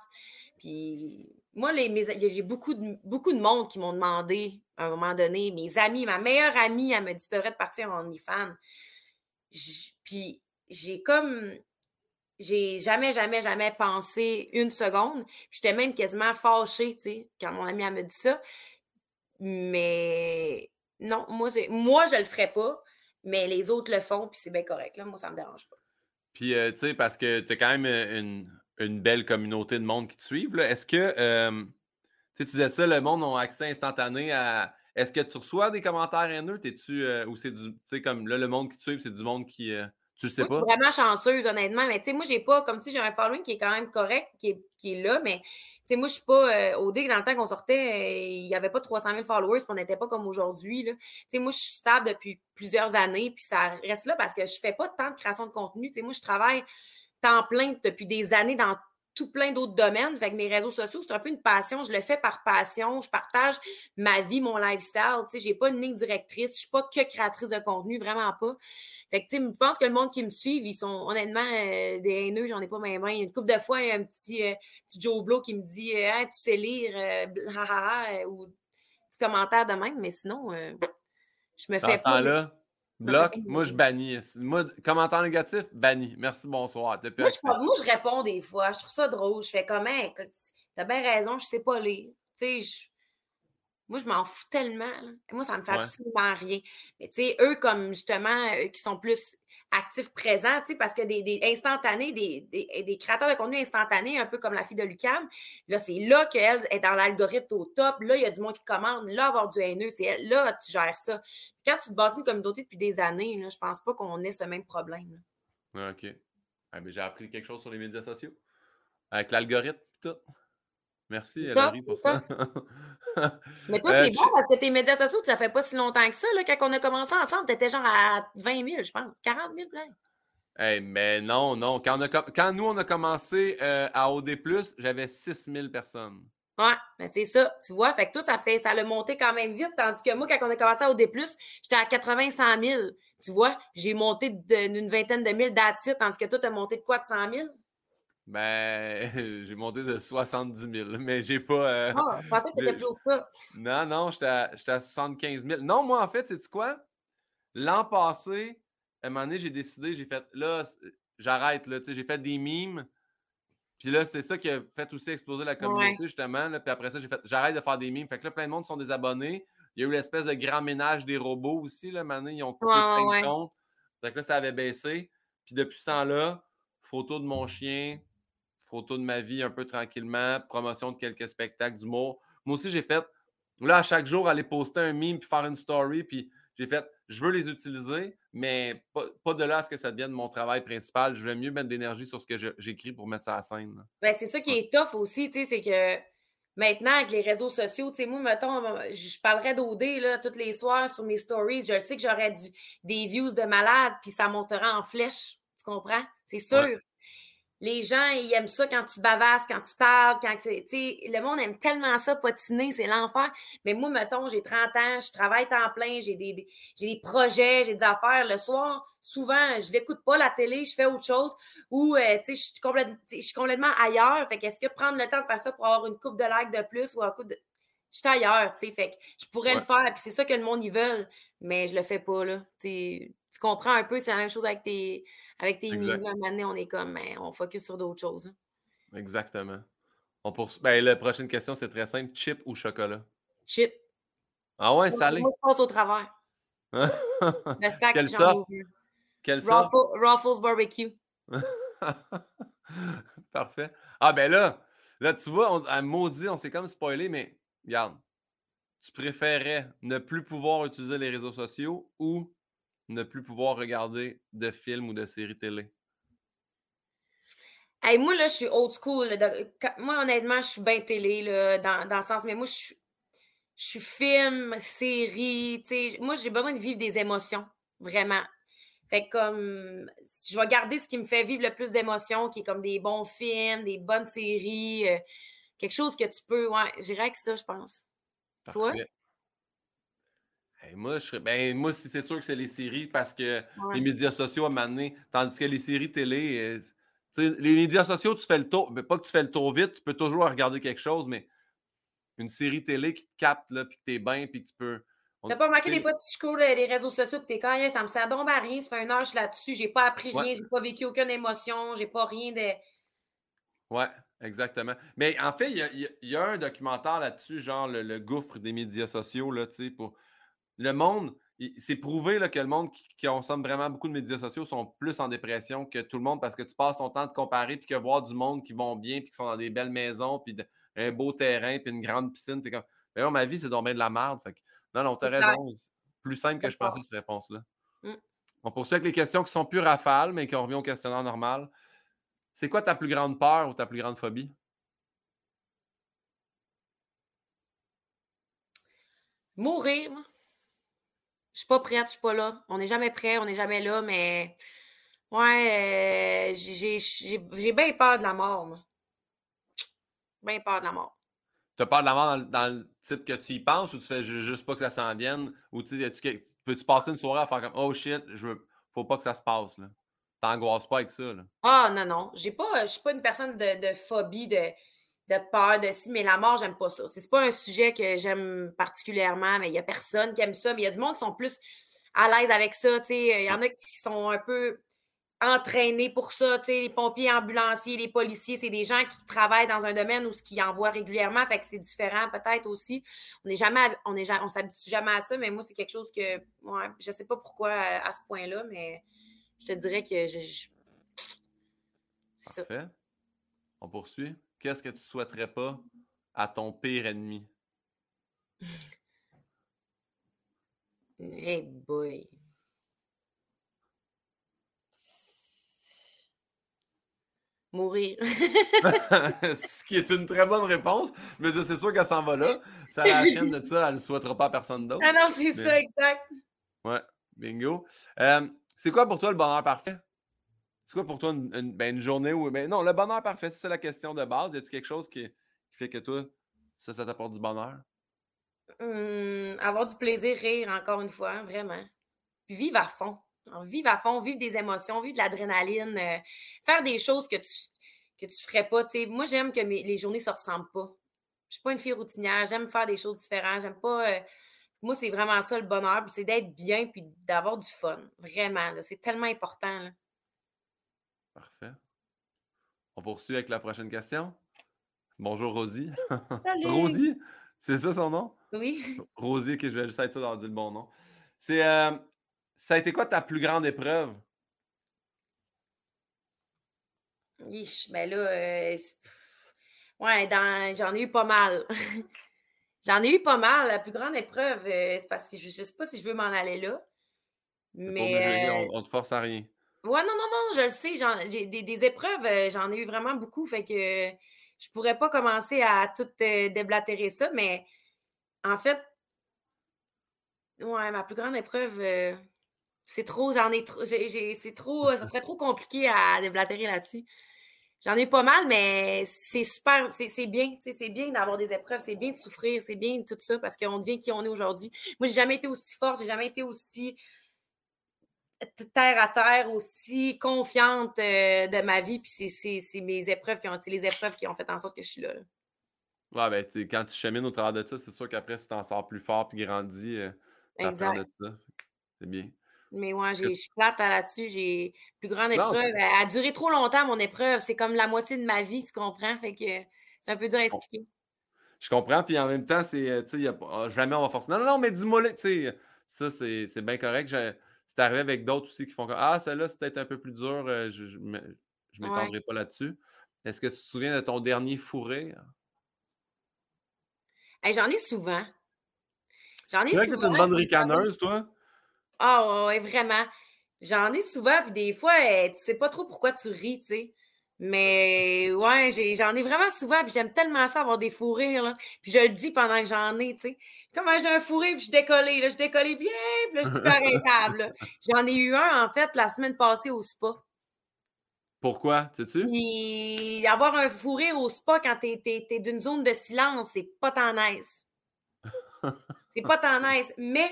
Puis moi, j'ai beaucoup de, beaucoup de monde qui m'ont demandé à un moment donné, mes amis, ma meilleure amie, elle me dit, tu devrais te partir en OnlyFans. Puis j'ai comme j'ai jamais, jamais, jamais pensé une seconde. J'étais même quasiment fâchée, tu sais, quand mon ami me dit ça. Mais non, moi, moi je le ferais pas, mais les autres le font, puis c'est bien correct. Là. Moi, ça me dérange pas. Puis, euh, tu sais, parce que tu as quand même euh, une, belle communauté de monde qui te suivent. Est-ce que, euh, tu disais ça, le monde a accès instantané à. Est-ce que tu reçois des commentaires haineux? T'es-tu, ou c'est du. Tu sais, comme là, le monde qui te suit, c'est du monde qui. Tu sais pas? Je suis vraiment chanceuse, honnêtement. Mais tu sais, moi, j'ai pas, comme si j'ai un following qui est quand même correct, qui est, qui est là, mais tu sais, moi, je suis pas. Euh, au dé, dans le temps qu'on sortait, euh, il n'y avait pas 300 000 followers, puis on n'était pas comme aujourd'hui. Tu sais, moi, je suis stable depuis plusieurs années, puis ça reste là parce que je fais pas tant de création de contenu. Tu sais, moi, je travaille temps plein depuis des années dans tout plein d'autres domaines. Fait que mes réseaux sociaux, c'est un peu une passion. Je le fais par passion. Je partage ma vie, mon lifestyle. Tu sais, j'ai pas une ligne directrice. Je suis pas que créatrice de contenu, vraiment pas. Fait que, tu sais, je pense que le monde qui me suit, ils sont honnêtement euh, des haineux. J'en ai pas mes mains. Une couple de fois, il y a un petit, euh, petit Joe Blow qui me dit euh, Tu sais lire, ou petit commentaire de même. Mais sinon, je me fais pas. Bloc, moi je bannis. Moi, commentaire négatif, banni. Merci, bonsoir. Moi je, moi je, réponds des fois. Je trouve ça drôle. Je fais comment? T'as bien raison, je sais pas lire. Tu sais, Moi, je m'en fous tellement. Moi, ça me fait absolument rien. Mais tu sais, eux, comme justement, qui sont plus actifs présents, tu sais, parce que des, instantanés, des, des, créateurs de contenu instantanés, un peu comme la fille de Lucam, là, c'est là qu'elle est dans l'algorithme au top. Là, il y a du monde qui commande. Là, avoir du haineux, c'est là, tu gères ça. quand tu te bâtis une communauté depuis des années, là, je pense pas qu'on ait ce même problème. OK. Ah, J'ai appris quelque chose sur les médias sociaux. Avec l'algorithme, tout. Merci, Laurie, pour ça. Mais toi, c'est euh, bon parce que tes médias sociaux, ça fait pas si longtemps que ça. Là, quand on a commencé ensemble, tu étais genre à 20 000, je pense. 40 000, plein. Hey, mais non, non. Quand, quand nous, on a commencé euh, à OD, j'avais 6 000 personnes. Ouais, mais c'est ça. Tu vois, fait que toi, ça fait, ça l'a monté quand même vite. Tandis que moi, quand on a commencé à OD, j'étais à 80 100 000. Tu vois, j'ai monté d'une vingtaine de mille d'attitudes, tandis que toi, tu as monté de quoi de 100 000? Ben, j'ai monté de 70 000, mais j'ai pas. Euh, ah, je pensais que tu plus haut que ça. Non, non, j'étais à, à, 75 000. Non, moi, en fait, sais-tu quoi? L'an passé, à un moment donné, j'ai décidé, j'ai fait, là, j'arrête, là, tu sais, j'ai fait des mimes. Puis là, c'est ça qui a fait aussi exploser la communauté, justement. Là, puis après ça, j'ai fait, j'arrête de faire des mimes. Fait que là, plein de monde sont des abonnés. Il y a eu l'espèce de grand ménage des robots aussi, là, maintenant, ils ont coupé plein de comptes. Fait que là, ça avait baissé. Puis depuis ce temps-là, photo de mon chien, photo de ma vie un peu tranquillement, promotion de quelques spectacles d'humour. Moi aussi, j'ai fait, là, à chaque jour, aller poster un meme puis faire une story, puis j'ai fait, je veux les utiliser, mais pas, de là à ce que ça devienne mon travail principal. Je vais mieux mettre d'énergie sur ce que j'écris pour mettre ça à scène. Ben, c'est ça qui est tough aussi, tu sais, c'est que maintenant, avec les réseaux sociaux, tu sais, moi, mettons, je parlerais d'OD, là, tous les soirs sur mes stories. Je sais que j'aurais des views de malade, puis ça montera en flèche. Tu comprends? C'est sûr les gens, ils aiment ça quand tu bavasses, quand tu parles, quand tu sais, le monde aime tellement ça, patiner, c'est l'enfer. Mais moi, mettons, j'ai 30 ans, je travaille temps plein, j'ai des, j'ai des projets, j'ai des affaires. Le soir, souvent, je n'écoute pas la télé, je fais autre chose ou, euh, tu sais, je suis complètement, ailleurs. Fait qu'est-ce que prendre le temps de faire ça pour avoir une coupe de likes de plus ou un coup de. Je suis ailleurs, tu sais. Fait que je pourrais le faire, puis c'est ça que le monde, ils veulent, mais je le fais pas, là. Tu tu comprends un peu, c'est la même chose avec tes, avec tes milliers. on est comme, mais ben, on focus sur d'autres choses. Hein. Exactement. On ben, la prochaine question, c'est très simple. Chip ou chocolat? Chip. Ah ouais, salé? Moi, je passe au travers. le sac, Quelle sorte? Quelle sorte? Ruffles Barbecue. Parfait. Ah ben là, là, tu vois, on, à maudit, on s'est comme spoilé, mais regarde, tu préférais ne plus pouvoir utiliser les réseaux sociaux ou ne plus pouvoir regarder de films ou de séries télé? Hey, moi, là, je suis old school. moi, honnêtement, je suis bien télé, là, dans, dans, le sens, mais moi, je suis, je suis film, série. Moi, j'ai besoin de vivre des émotions, vraiment. Fait que comme, je vais garder ce qui me fait vivre le plus d'émotions, qui est comme des bons films, des bonnes séries, euh, quelque chose que tu peux, ouais, j'irais que ça, je pense. Toi? Moi, je ben, moi, c'est sûr que c'est les séries parce que les médias sociaux à m'amener. Tandis que les séries télé, euh, les médias sociaux, tu fais le tour. Mais pas que tu fais le tour vite, tu peux toujours regarder quelque chose, mais une série télé qui te capte, là, puis que t'es bien, puis que tu peux. T'as pas remarqué des fois, tu scrolles les réseaux sociaux, puis t'es quand ça me sert donc à rien, ça fait je suis là-dessus, j'ai pas appris rien, j'ai pas vécu aucune émotion, j'ai pas rien de. Ouais, exactement. Mais en fait, il y, a, un documentaire là-dessus, genre le, le, gouffre des médias sociaux, là, tu sais, pour le monde, c'est prouvé là, que le monde qui, consomme vraiment beaucoup de médias sociaux sont plus en dépression que tout le monde parce que tu passes ton temps de comparer puis que voir du monde qui vont bien puis qui sont dans des belles maisons puis un beau terrain puis une grande piscine. Puis comme, mais non, ma vie, c'est bien de la merde. non, non, tu as raison. Plus simple que je pensais cette réponse-là. Mm. On poursuit avec les questions qui sont plus rafales, mais qui revient au questionnaire normal. C'est quoi ta plus grande peur ou ta plus grande phobie? Mourir. Je suis pas prête, je suis pas là. On n'est jamais prêt, on n'est jamais là, mais ouais, euh, j'ai bien peur de la mort, moi. Bien peur de la mort. Tu as peur de la mort dans, le type que tu y penses ou tu fais juste pas que ça s'en vienne? Ou tu peux-tu passer une soirée à faire comme Oh shit, je veux, faut pas que ça se passe là. T'angoisses pas avec ça là. Ah non, non. J'ai pas, je suis pas une personne de, de phobie de de peur de si, mais la mort, j'aime pas ça. C'est pas un sujet que j'aime particulièrement, mais il y a personne qui aime ça. Mais il y a du monde qui sont plus à l'aise avec ça. Il y en a qui sont un peu entraînés pour ça. Les pompiers, ambulanciers, les policiers, c'est des gens qui travaillent dans un domaine où ce qu'ils envoient régulièrement, fait que c'est différent peut-être aussi. On n'est jamais, on on s'habitue jamais à ça, mais moi, c'est quelque chose que, ouais, je sais pas pourquoi à, ce point-là, mais je te dirais que je, c'est ça. On poursuit. Qu'est-ce que tu souhaiterais pas à ton pire ennemi? hey boy. Mourir. Ce qui est une très bonne réponse, mais c'est sûr qu'elle s'en va là. Ça la chaîne de ça, elle ne souhaitera pas à personne d'autre. Ah non, c'est ça, exact. Ouais, bingo. Euh, c'est quoi pour toi le bonheur parfait? C'est quoi pour toi une, ben, journée où. Ben, non, le bonheur parfait, c'est la question de base. Y a-t-il quelque chose qui, fait que toi, ça, ça t'apporte du bonheur? Hum, avoir du plaisir, rire, encore une fois, vraiment. Puis vivre à fond vivre à fond, vivre des émotions, vivre de l'adrénaline, euh, faire des choses que tu que tu ferais pas. moi, j'aime que les journées ne se ressemblent pas. Je suis pas une fille routinière. J'aime faire des choses différentes. J'aime pas. Euh, moi, c'est vraiment ça le bonheur, c'est d'être bien puis d'avoir du fun. Vraiment. C'est tellement important. Parfait. On poursuit avec la prochaine question. Bonjour Rosie. Rosie, c'est ça son nom? Oui. Rosie, que je vais juste être sûr d'avoir dit le bon nom. C'est euh, ça a été quoi ta plus grande épreuve? Ich, ben là, euh, ouais, j'en ai eu pas mal. j'en ai eu pas mal. La plus grande épreuve, euh, c'est parce que je, ne sais pas si je veux m'en aller là. Mais. on, on, te force à rien. Ouais, non, non, non, je le sais. J'ai des, des, épreuves, euh, j'en ai eu vraiment beaucoup. Fait que je pourrais pas commencer à tout déblatérer ça, mais en fait, ouais, ma plus grande épreuve, c'est trop, j'en ai trop, c'est trop, ça serait trop compliqué à déblatérer là-dessus. J'en ai pas mal, mais c'est super, c'est bien, c'est bien d'avoir des épreuves, c'est bien de souffrir, c'est bien tout ça parce qu'on devient qui on est aujourd'hui. Moi, j'ai jamais été aussi forte, j'ai jamais été aussi terre à terre, aussi confiante euh, de ma vie. Puis c'est mes épreuves qui ont, les épreuves qui ont fait en sorte que je suis là. Ouais, ben, quand tu chemines au travers de ça, c'est sûr qu'après, si tu en sors plus fort puis grandis, euh, de ça. C'est bien. Mais ouais, je suis plate là-dessus. J'ai plus grande épreuve. Elle a duré trop longtemps, mon épreuve. C'est comme la moitié de ma vie, tu comprends? Fait que c'est un peu dur à expliquer. Je comprends. Puis en même temps, c'est, euh, tu sais, ah, jamais on va forcer. Non, non, non, mais dis-moi, tu sais, ça, c'est bien correct. C'est arrivé avec d'autres aussi qui font comme Ah, celle-là, c'est peut-être un peu plus dur. Euh, je ne m'étendrai pas là-dessus. Est-ce que tu te souviens de ton dernier fourré? J'en ai souvent. J'en ai souvent. Tu es une bonne ricaneuse, toi? Ah ouais, vraiment. J'en ai souvent, puis des fois, eh, tu sais pas trop pourquoi tu ris, tu sais. Mais ouais, j'en ai, vraiment souvent, puis j'aime tellement ça avoir des fous rires, là. Puis je le dis pendant que j'en ai, tu sais. Comme j'ai un fou rire, puis je décollé, là, je décollé bien, puis là, je suis plus arrêtable. J'en ai eu un, en fait, la semaine passée au spa. Pourquoi, sais-tu? Puis avoir un fou rire au spa quand t'es es, d'une zone de silence, c'est pas tant nice. c'est pas tant nice. Mais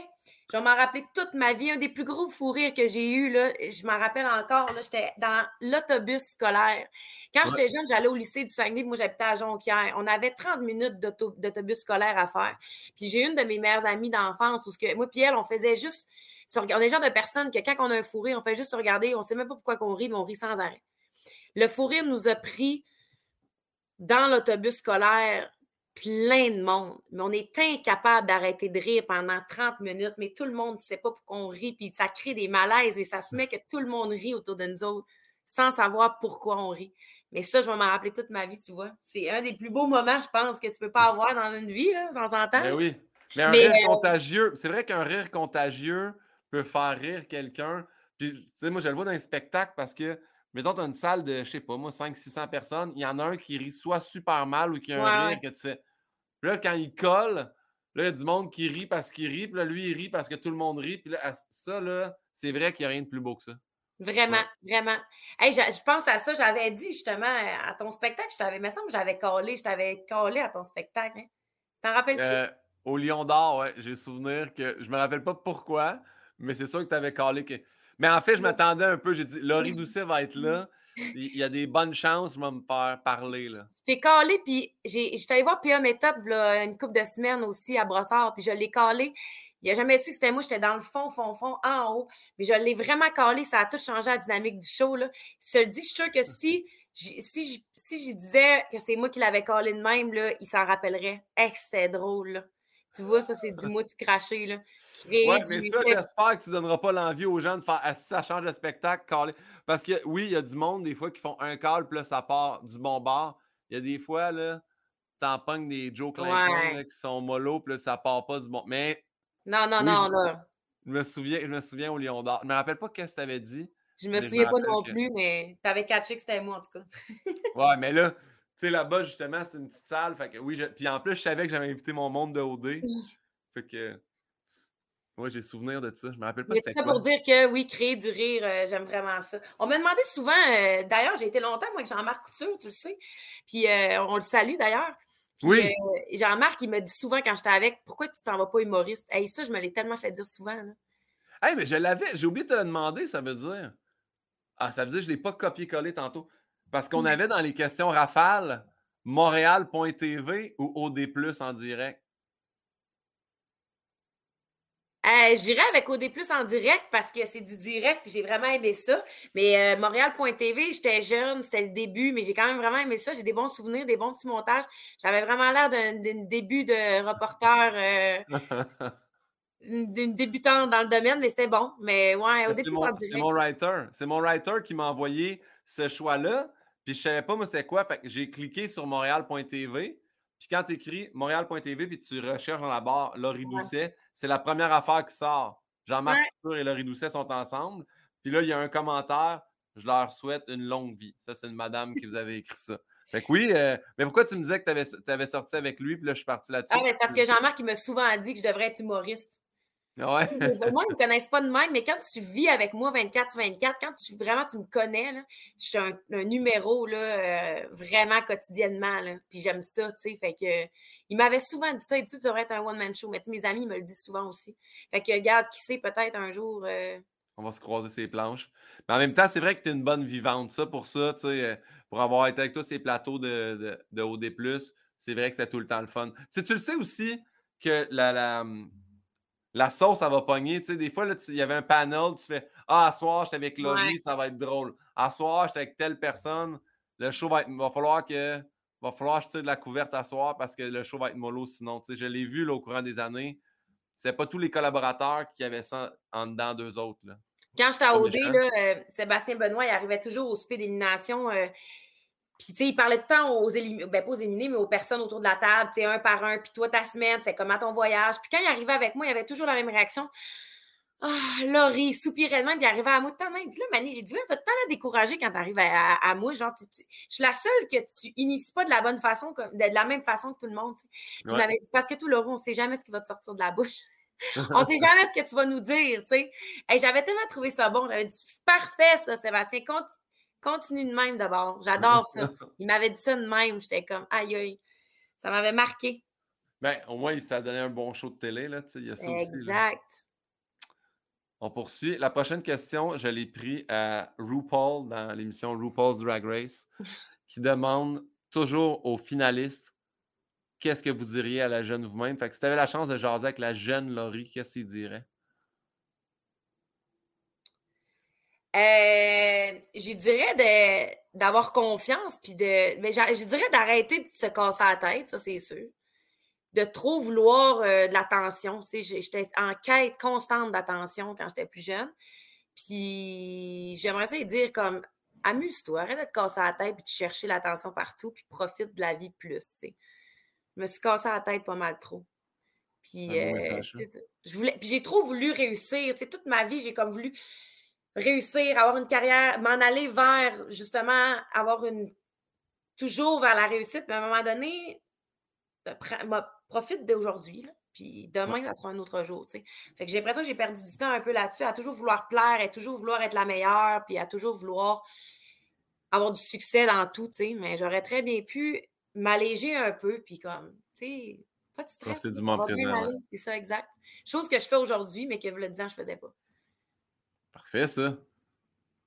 je vais m'en rappeler toute ma vie. Un des plus gros fous rires que j'ai eu, là, je m'en rappelle encore, j'étais dans l'autobus scolaire. Quand j'étais jeune, j'allais au lycée du Saguenay, moi j'habitais à Jonquière. On avait 30 minutes d'autobus scolaire à faire. Puis j'ai une de mes meilleures amies d'enfance où que, moi puis elle, on faisait juste... On est le genre de personnes que quand on a un fou rire, on fait juste se regarder, on sait même pas pourquoi qu'on rit, mais on rit sans arrêt. Le fou rire nous a pris dans l'autobus scolaire plein de monde. Mais on est incapable d'arrêter de rire pendant 30 minutes, mais tout le monde ne sait pas pourquoi on rit, puis ça crée des malaises, et ça se met que tout le monde rit autour de nous autres sans savoir pourquoi on rit. Mais ça, je vais m'en rappeler toute ma vie, tu vois. C'est un des plus beaux moments, je pense, que tu peux pas avoir dans une vie, là, sans entendre. Ben oui. Mais un rire euh, contagieux, c'est vrai qu'un rire contagieux peut faire rire quelqu'un. Puis, tu sais, moi, je le vois dans un spectacle parce que, mettons, tu as une salle de, je sais pas, moi, 500-600 personnes, il y en a un qui rit soit super mal ou qui a un rire que tu sais là, quand il colle, là, il y a du monde qui rit parce qu'il rit. Puis là, lui, il rit parce que tout le monde rit. Puis là, ça, là, c'est vrai qu'il n'y a rien de plus beau que ça. Vraiment, vraiment. Hey, je, pense à ça. J'avais dit justement à ton spectacle, je t'avais, me semble que j'avais collé, je t'avais collé à ton spectacle. Hein. T'en rappelles-tu? Euh, au Lion d'Or, ouais. J'ai souvenir que je me rappelle pas pourquoi, mais c'est sûr que tu avais collé. Que... Mais en fait, je m'attendais un peu. J'ai dit, Laurie Doucet va être là. il y a des bonnes chances de me faire parler. Là. Je t'ai calé, puis j'étais allé voir Pia Méthode une couple de semaines aussi à Brossard, puis je l'ai calé. Il n'a jamais su que c'était moi, j'étais dans le fond, fond, fond, en haut. Mais je l'ai vraiment calé, ça a tout changé la dynamique du show. Là. Je te le dis, je suis sûre que si si, si je disais que c'est moi qui l'avais collé de même, là, il s'en rappellerait. Eh, c'était drôle. Tu vois, ça, c'est du mot tout craché. Là. ouais, mais ça, j'espère que tu ne donneras pas l'envie aux gens de faire ah, ça change de spectacle. Parce que oui, il y a du monde, des fois, qui font un call, puis là, ça part du bon bord. Il y a des fois, là, t'en pognes des Joe Clinton qui sont mollo, puis là, ça part pas du bon. Mais. Non, non, non, là. Je me souviens, je me souviens au Lion d'Or. Je me rappelle pas ce que tu avais dit. Je me souviens pas non plus, mais t'avais catché que c'était moi, en tout cas. ouais, mais là, sais, là-bas, justement, c'est une petite salle. Fait que oui, puis en plus, je savais que j'avais invité mon monde de OD. fait que. Oui, j'ai souvenir de ça. Je me rappelle pas c'était ça pour dire que oui, créer du rire, euh, j'aime vraiment ça. On m'a demandé souvent, euh, d'ailleurs, j'ai été longtemps moi avec Jean-Marc Couture, tu le sais. Puis euh, on le salue d'ailleurs. oui. Jean-Marc, il me dit souvent quand j'étais avec, pourquoi tu t'en vas pas humoriste? Hey, ça, je me l'ai tellement fait dire souvent. Là. Hey, mais je l'avais, j'ai oublié de te le demander, ça veut dire. Ah, ça veut dire que je ne l'ai pas copié-collé tantôt. Parce qu'on avait dans les questions rafales Montréal.tv ou OD en direct? Euh, J'irais avec OD en direct parce que c'est du direct et j'ai vraiment aimé ça. Mais euh, Montréal.tv, j'étais jeune, c'était le début, mais j'ai quand même vraiment aimé ça. J'ai des bons souvenirs, des bons petits montages. J'avais vraiment l'air d'un début de reporter. Euh, d'une débutante dans le domaine, mais c'était bon. Mais ouais, au début, c'est mon, writer. C'est mon writer qui m'a envoyé ce choix-là. Puis je savais pas, moi, c'était quoi. Fait que j'ai cliqué sur montréal.tv. Puis quand tu écris montréal.tv, puis tu recherches dans la barre Laurie Doucet, c'est la première affaire qui sort. Jean-Marc et Laurie Doucet sont ensemble. Puis là, il y a un commentaire. Je leur souhaite une longue vie. Ça, c'est une madame qui vous avait écrit ça. Fait que oui, euh, mais pourquoi tu me disais que tu avais, sorti avec lui, puis là, je suis parti là-dessus? Ah, mais parce que Jean-Marc, il m'a souvent dit que je devrais être humoriste. Ouais. moi, ils ne me connaissent pas de même, mais quand tu vis avec moi 24 sur 24, quand tu vraiment tu me connais, là, je suis un, numéro là, euh, vraiment quotidiennement. Là, puis j'aime ça, tu sais. Fait que il m'avait souvent dit ça, et tu devrais être un one-man show. Mais mes amis me le disent souvent aussi. Fait que regarde, qui sait, peut-être un jour. Euh, On va se croiser ces planches. Mais en même temps, c'est vrai que tu es une bonne vivante. Ça, pour ça, tu sais, euh, pour avoir été avec toi ces plateaux de, de, de OD, c'est vrai que c'est tout le temps le fun. Tu, sais, tu le sais aussi que la, la la sauce, ça va pogner. Tu sais, des fois, il y avait un panel, tu fais Ah, à soir, j'étais avec Laurie, ça va être drôle. À soir, j'étais avec telle personne, le show va être. Va falloir que. Va falloir acheter de la couverte à soir parce que le show va être mollo sinon. Tu sais, je l'ai vu au courant des années. C'est pas tous les collaborateurs qui avaient ça en dedans d'eux autres. Là. Quand j'étais à OD, là, euh, Sébastien Benoît, il arrivait toujours au speed d'élimination. Euh, puis, tu sais, il parlait de temps aux éliminés, ben pas aux éliminés, mais aux personnes autour de la table, tu sais, un par un. Puis toi, ta semaine, c'est comment ton voyage. Puis quand il arrivait avec moi, il avait toujours la même réaction. Ah, oh, Laurie, soupirait de même, puis il arrivait à moi de temps même. Puis là, Mani, j'ai dit, t'as de temps à décourager quand t'arrives à, à, moi. Genre, je suis la seule que tu inities pas de la bonne façon, de, la même façon que tout le monde. Puis il m'avait dit, parce que tout, Laurent, on sait jamais ce qui va te sortir de la bouche. on sait jamais ce que tu vas nous dire, tu sais. Et j'avais tellement trouvé ça bon. J'avais dit, parfait, ça, Sébastien. Continue Continue de même d'abord. J'adore ça. Il m'avait dit ça de même. J'étais comme, aïe, aïe. Ça m'avait marqué. Ben, au moins, ça a donné un bon show de télé. Là, il y a ça exact. On poursuit. La prochaine question, je l'ai pris à RuPaul dans l'émission RuPaul's Drag Race, qui demande toujours aux finalistes qu'est-ce que vous diriez à la jeune vous-même? Fait que si tu avais la chance de jaser avec la jeune Laurie, qu'est-ce qu'il dirait? Euh, je dirais d'avoir confiance, puis de. Mais je dirais d'arrêter de se casser la tête, ça, c'est sûr. De trop vouloir euh, de l'attention. J'étais en quête constante d'attention quand j'étais plus jeune. Puis j'aimerais ça dire comme amuse-toi, arrête de te casser la tête puis de chercher l'attention partout, puis profite de la vie plus. Je me suis cassé la tête pas mal trop. Puis, euh, je voulais, puis j'ai trop voulu réussir. toute ma vie, j'ai comme voulu réussir, avoir une carrière, m'en aller vers justement avoir une toujours vers la réussite, mais à un moment donné, profite d'aujourd'hui. Puis demain, ça sera un autre jour. Fait que j'ai l'impression que j'ai perdu du temps un peu là-dessus, à toujours vouloir plaire, à toujours vouloir être la meilleure, puis à toujours vouloir avoir du succès dans tout, tu Mais j'aurais très bien pu m'alléger un peu, puis comme, tu sais, pas de stress. C'est du moment présent. C'est ça, exact. Chose que je fais aujourd'hui, mais que le 10 ans, je faisais pas. Parfait, ça.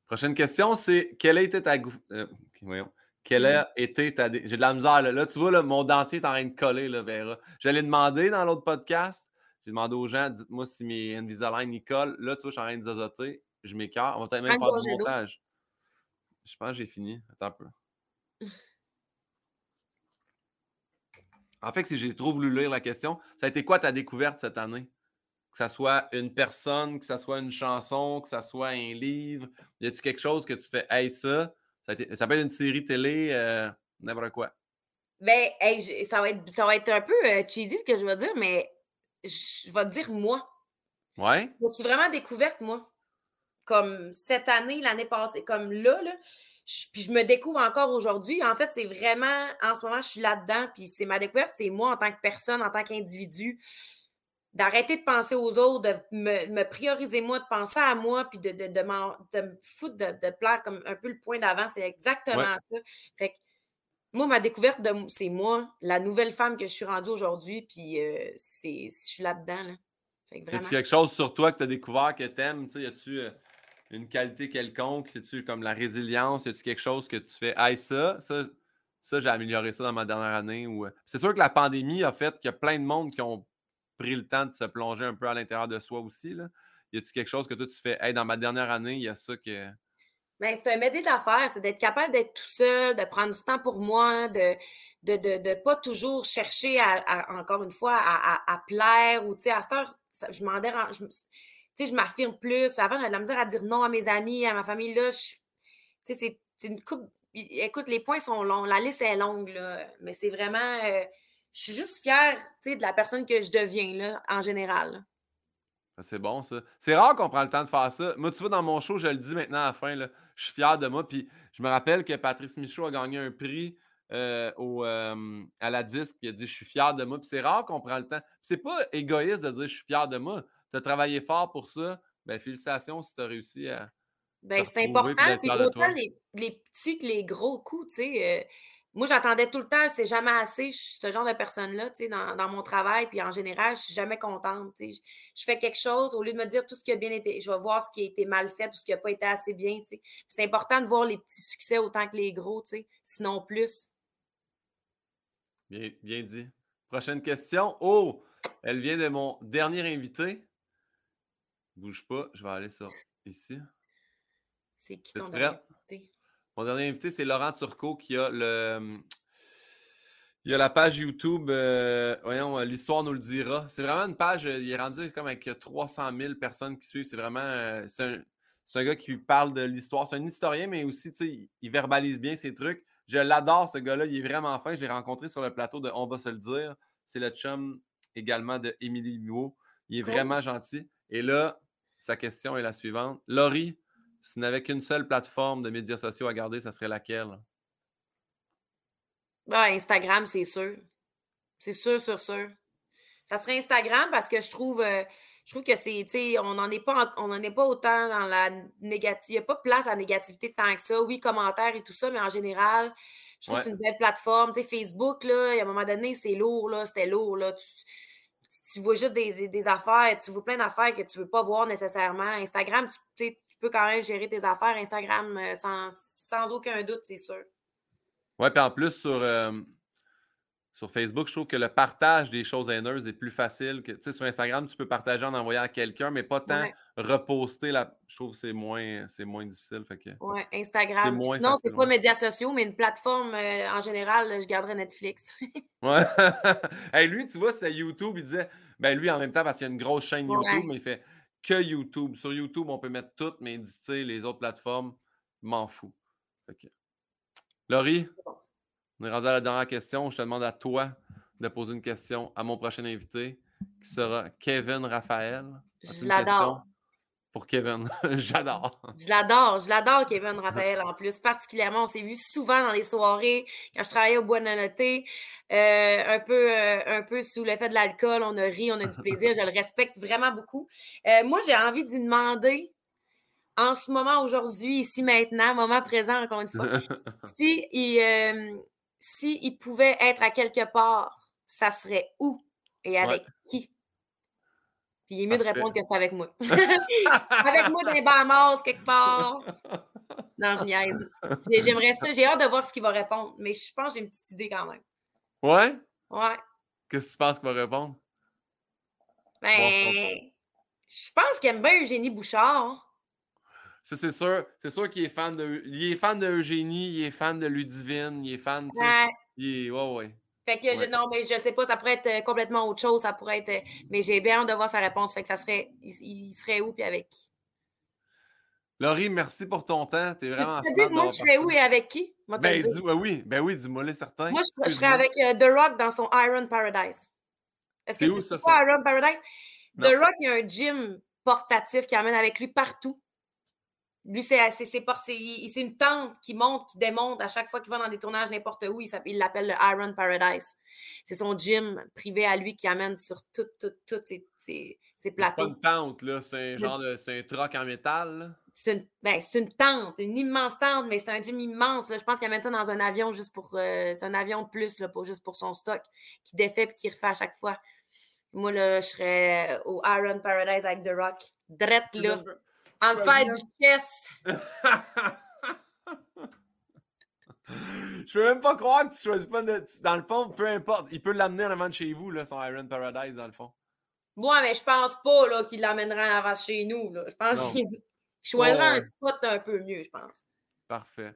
Prochaine question, c'est quelle a été ta. Euh, voyons. Quelle a été ta. J'ai de la misère, là. tu vois, mon dentier est en train de coller, là, Vera. Je l'ai demandé dans l'autre podcast. J'ai demandé aux gens, dites-moi si mes Invisalign y collent. Là, tu vois, je suis en train de zozoter. Je m'écarte. On va peut-être même faire du montage. Je pense que j'ai fini. Attends un peu. En fait, si j'ai trop voulu lire la question, ça a été quoi ta découverte cette année? Que ça soit une personne, que ça soit une chanson, que ça soit un livre? Y a-tu quelque chose que tu fais, hey, ça, ça, peut être une série télé, euh, n'importe quoi? Ben, ça, va être, ça va être un peu euh, cheesy ce que je vais dire, mais je vais te dire moi. Ouais. Je me suis vraiment découverte, moi. Comme cette année, l'année passée, comme là, là puis je me découvre encore aujourd'hui. En fait, c'est vraiment, en ce moment, je suis là-dedans, puis c'est ma découverte, c'est moi en tant que personne, en tant qu'individu, d'arrêter de penser aux autres, de me, prioriser moi, de penser à moi, puis de, de, de, me foutre de, plaire comme un peu le point d'avant. C'est exactement ça. Fait que moi, ma découverte, de, c'est moi, la nouvelle femme que je suis rendue aujourd'hui, puis euh, c'est, je suis là-dedans. Là. Fait que quelque chose sur toi que tu as découvert que tu aimes? Y a-tu euh, une qualité quelconque? C'est-tu comme la résilience? Y a-tu quelque chose que tu fais, hey, ça, ça, ça j'ai amélioré ça dans ma dernière année? Ou... Euh, c'est sûr que la pandémie a fait qu'il y a plein de monde qui ont pris le temps de se plonger un peu à l'intérieur de soi aussi. Là? Y a-tu quelque chose que toi, tu fais, hey, dans ma dernière année, il y a ça que. Bien, c'est un m'aider d'affaires, c'est d'être capable d'être tout seul, de prendre du temps pour moi, de de, de, pas toujours chercher à, encore une fois à, plaire ou tu sais à cette heure, je m'en dérange sais, je m'affirme plus. Avant, j'avais de la misère à dire non à mes amis, à ma famille. Là, tu sais, c'est une coupe. Écoute, les points sont longs. La liste est longue, là. Mais c'est vraiment. Euh, je suis juste fière, de la personne que je deviens, là, en général. C'est bon, ça. C'est rare qu'on prend le temps de faire ça. Moi, tu vois, dans mon show, je le dis maintenant à la fin, là, je suis fier de moi. Puis je me rappelle que Patrice Michaud a gagné un prix euh, au, euh, à la disque. Il a dit Je suis fier de moi. Puis c'est rare qu'on prend le temps. C'est pas égoïste de dire Je suis fier de moi tu as travaillé fort pour ça. Ben, félicitations si tu as réussi à. Ben, c'est important. Puis autant les, les, petits que les gros coups, tu sais. Euh, moi, j'attendais tout le temps, c'est jamais assez. Je suis ce genre de personne-là, tu sais, dans, dans, mon travail. Puis en général, je suis jamais contente. Tu sais. Je, fais quelque chose, au lieu de me dire tout ce qui a bien été, je vais voir ce qui a été mal fait, tout ce qui n'a pas été assez bien. Tu sais. C'est important de voir les petits succès autant que les gros, tu sais, sinon plus. Bien, bien dit. Prochaine question. Oh, elle vient de mon dernier invité. Bouge pas, je vais aller sur ici. C'est qui ton dernier? invité? Mon dernier invité, c'est Laurent Turcot qui a le. Il y a la page YouTube, euh, voyons, l'histoire nous le dira. C'est vraiment une page, euh, il est rendu comme avec 300 000 personnes qui suivent. C'est vraiment, euh, c'est un, un, gars qui parle de l'histoire. C'est un historien, mais aussi, tu sais, il verbalise bien ses trucs. Je l'adore, ce gars-là. Il est vraiment fin. Je l'ai rencontré sur le plateau de On va se le dire. C'est le chum également de Émilie Huot. Il est vraiment gentil. Et là, sa question est la suivante. Laurie, si tu n'avais qu'une seule plateforme de médias sociaux à garder, ça serait laquelle? Ben, Instagram, c'est sûr. C'est sûr, sûr, sûr. Ça serait Instagram parce que je trouve, euh, je trouve que c'est, on n'en est pas, on est pas autant dans la négative. Il n'y a pas place à la négativité tant que ça. Oui, commentaires et tout ça, mais en général, je trouve que c'est une belle plateforme. Tu sais, Facebook, là, à un moment donné, c'est lourd, là, c'était lourd, là tu vois juste des, affaires, tu vois plein d'affaires que tu ne veux pas voir nécessairement. Instagram, tu, peux quand même gérer tes affaires. Instagram, euh, sans, aucun doute, c'est sûr. Oui, puis en plus, sur, euh, sur Facebook, je trouve que le partage des choses haineuses est plus facile. que Sur Instagram, tu peux partager en envoyant à quelqu'un, mais pas tant reposter. La... Je trouve que c'est moins, moins difficile. Fait que... Oui, Instagram. Sinon, c'est pas médias sociaux, mais une plateforme euh, en général, je garderais Netflix. ouais. hey, lui, tu vois, c'est YouTube. Il disait, ben lui, en même temps, parce qu'il y a une grosse chaîne YouTube, mais il fait que YouTube. Sur YouTube, on peut mettre tout, mais dit, les autres plateformes, m'en fous. Fait Laurie, on est rendu à la dernière question. Je te demande à toi de poser une question à mon prochain invité, qui sera Kevin Raphaël. Je l'adore. Pour Kevin, j'adore. Je l'adore, je l'adore, Kevin Raphaël, en plus. Particulièrement, on s'est vu souvent dans les soirées quand je travaillais au Bois de Noté. Euh, un, peu, euh, un peu sous l'effet de l'alcool, on a ri, on a du plaisir. je le respecte vraiment beaucoup. Euh, moi, j'ai envie d'y demander en ce moment, aujourd'hui, ici, maintenant, moment présent, encore une fois, si il, s'il pouvait être à quelque part, ça serait où et avec qui? Puis il est mieux de répondre que c'est avec moi. avec moi dans les Bahamas, quelque part. Non, je niaise. J'aimerais ça. J'ai hâte de voir ce qu'il va répondre, mais je pense que j'ai une petite idée quand même. Ouais? Ouais. Qu'est-ce que tu penses qu'il va répondre? Ben, je pense qu'il aime bien Eugénie Bouchard. Ça, c'est sûr. C'est sûr qu'il est fan de. Il est fan de Eugénie, il est fan de Ludivine, il est fan. Ouais. Il est... Ouais, ouais. Fait que je, non, mais je sais pas, ça pourrait être euh, complètement autre chose, ça pourrait être. euh, Mais j'ai bien hâte de voir sa réponse. Fait que ça serait. Il, il serait où puis avec qui? Laurie, merci pour ton temps. T'es Tu vraiment. te dis, moi, je serais où et avec qui? Ben, dis, ben oui, ben oui, dis-moi les certains. Moi, je, je serais avec euh, The Rock dans son Iron Paradise. Est-ce C'est que tu ça, quoi, ça? Iron Paradise? Non. The Rock, il y a un gym portatif qui amène avec lui partout. Lui, c'est une tente qui monte, qui démonte à chaque fois qu'il va dans des tournages n'importe où. Il l'appelle le Iron Paradise. C'est son gym privé à lui qui amène sur toutes, toutes, toutes ses, ses- ses C'est pas plateaux. une tente, là. C'est un genre de. C'est un troc en métal, là? C'est une, ben, c'est une tente, une immense tente, mais c'est un gym immense. là. Je pense qu'il amène ça dans un avion juste pour. euh, c'est un avion de plus, là, pas juste pour son stock, qui défait puis qui refait à chaque fois. Moi, là, je serais au Iron Paradise avec The Rock. Drette, là. En me faire du chess. Je peux même pas croire que tu choisis pas de. Dans le fond, peu importe. Il peut l'amener en avant de chez vous, là, son Iron Paradise, dans le fond. Moi, mais je pense pas là, qu'il l'amènerait en avant chez nous. Là. Je pense qu'il Ouais, ouais. un spot un peu mieux, je pense. Parfait.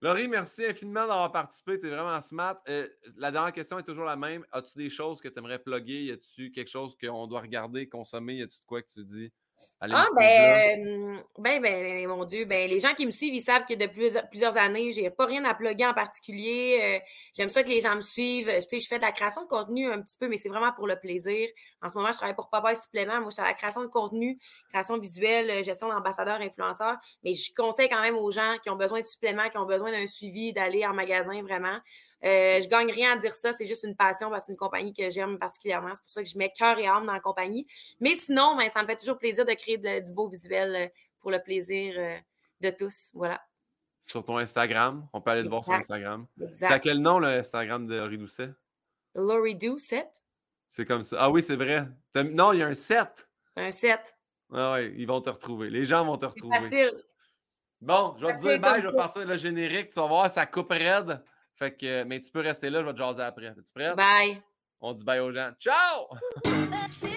Laurie, merci infiniment d'avoir participé. Tu es vraiment smart. Euh, la dernière question est toujours la même. As-tu des choses que tu aimerais plugger? Y a-tu quelque chose qu'on doit regarder, consommer? Y a-tu de quoi que tu dis? Allez, Ah, me suivre là. ben, ben, ben, mon Dieu, ben, les gens qui me suivent, ils savent que depuis plusieurs, années, j'ai pas rien à plugger en particulier. Euh, J'aime ça que les gens me suivent. Tu sais, je fais de la création de contenu un petit peu, mais c'est vraiment pour le plaisir. En ce moment, je travaille pour Papa Supplément. Moi, je suis à la création de contenu, création visuelle, euh, gestion d'ambassadeur, influenceur. Mais je conseille quand même aux gens qui ont besoin de suppléments, qui ont besoin d'un suivi, d'aller en magasin, vraiment. Euh, je gagne rien à dire ça, c'est juste une passion parce que c'est une compagnie que j'aime particulièrement. C'est pour ça que je mets cœur et âme dans la compagnie. Mais sinon, ben, ça me fait toujours plaisir de créer de- du beau visuel euh, pour le plaisir euh, de tous. Voilà. Sur ton Instagram. On peut aller te voir sur. Instagram. C'est à quel nom, le Instagram de Laurie Doucet? Laurie Doucet, C'est comme ça. Ah oui, c'est vrai. Non, il y a un 7. un 7. Ah ouais, ils vont te retrouver. Les gens vont te retrouver. facile. Bon, je vais te dire bye, je vais partir le générique. Tu vas voir, ça coupe raide. Fait que, mais tu peux rester là, je vais te jaser après. Es-tu prêt? Bye. On dit bye aux gens. Ciao!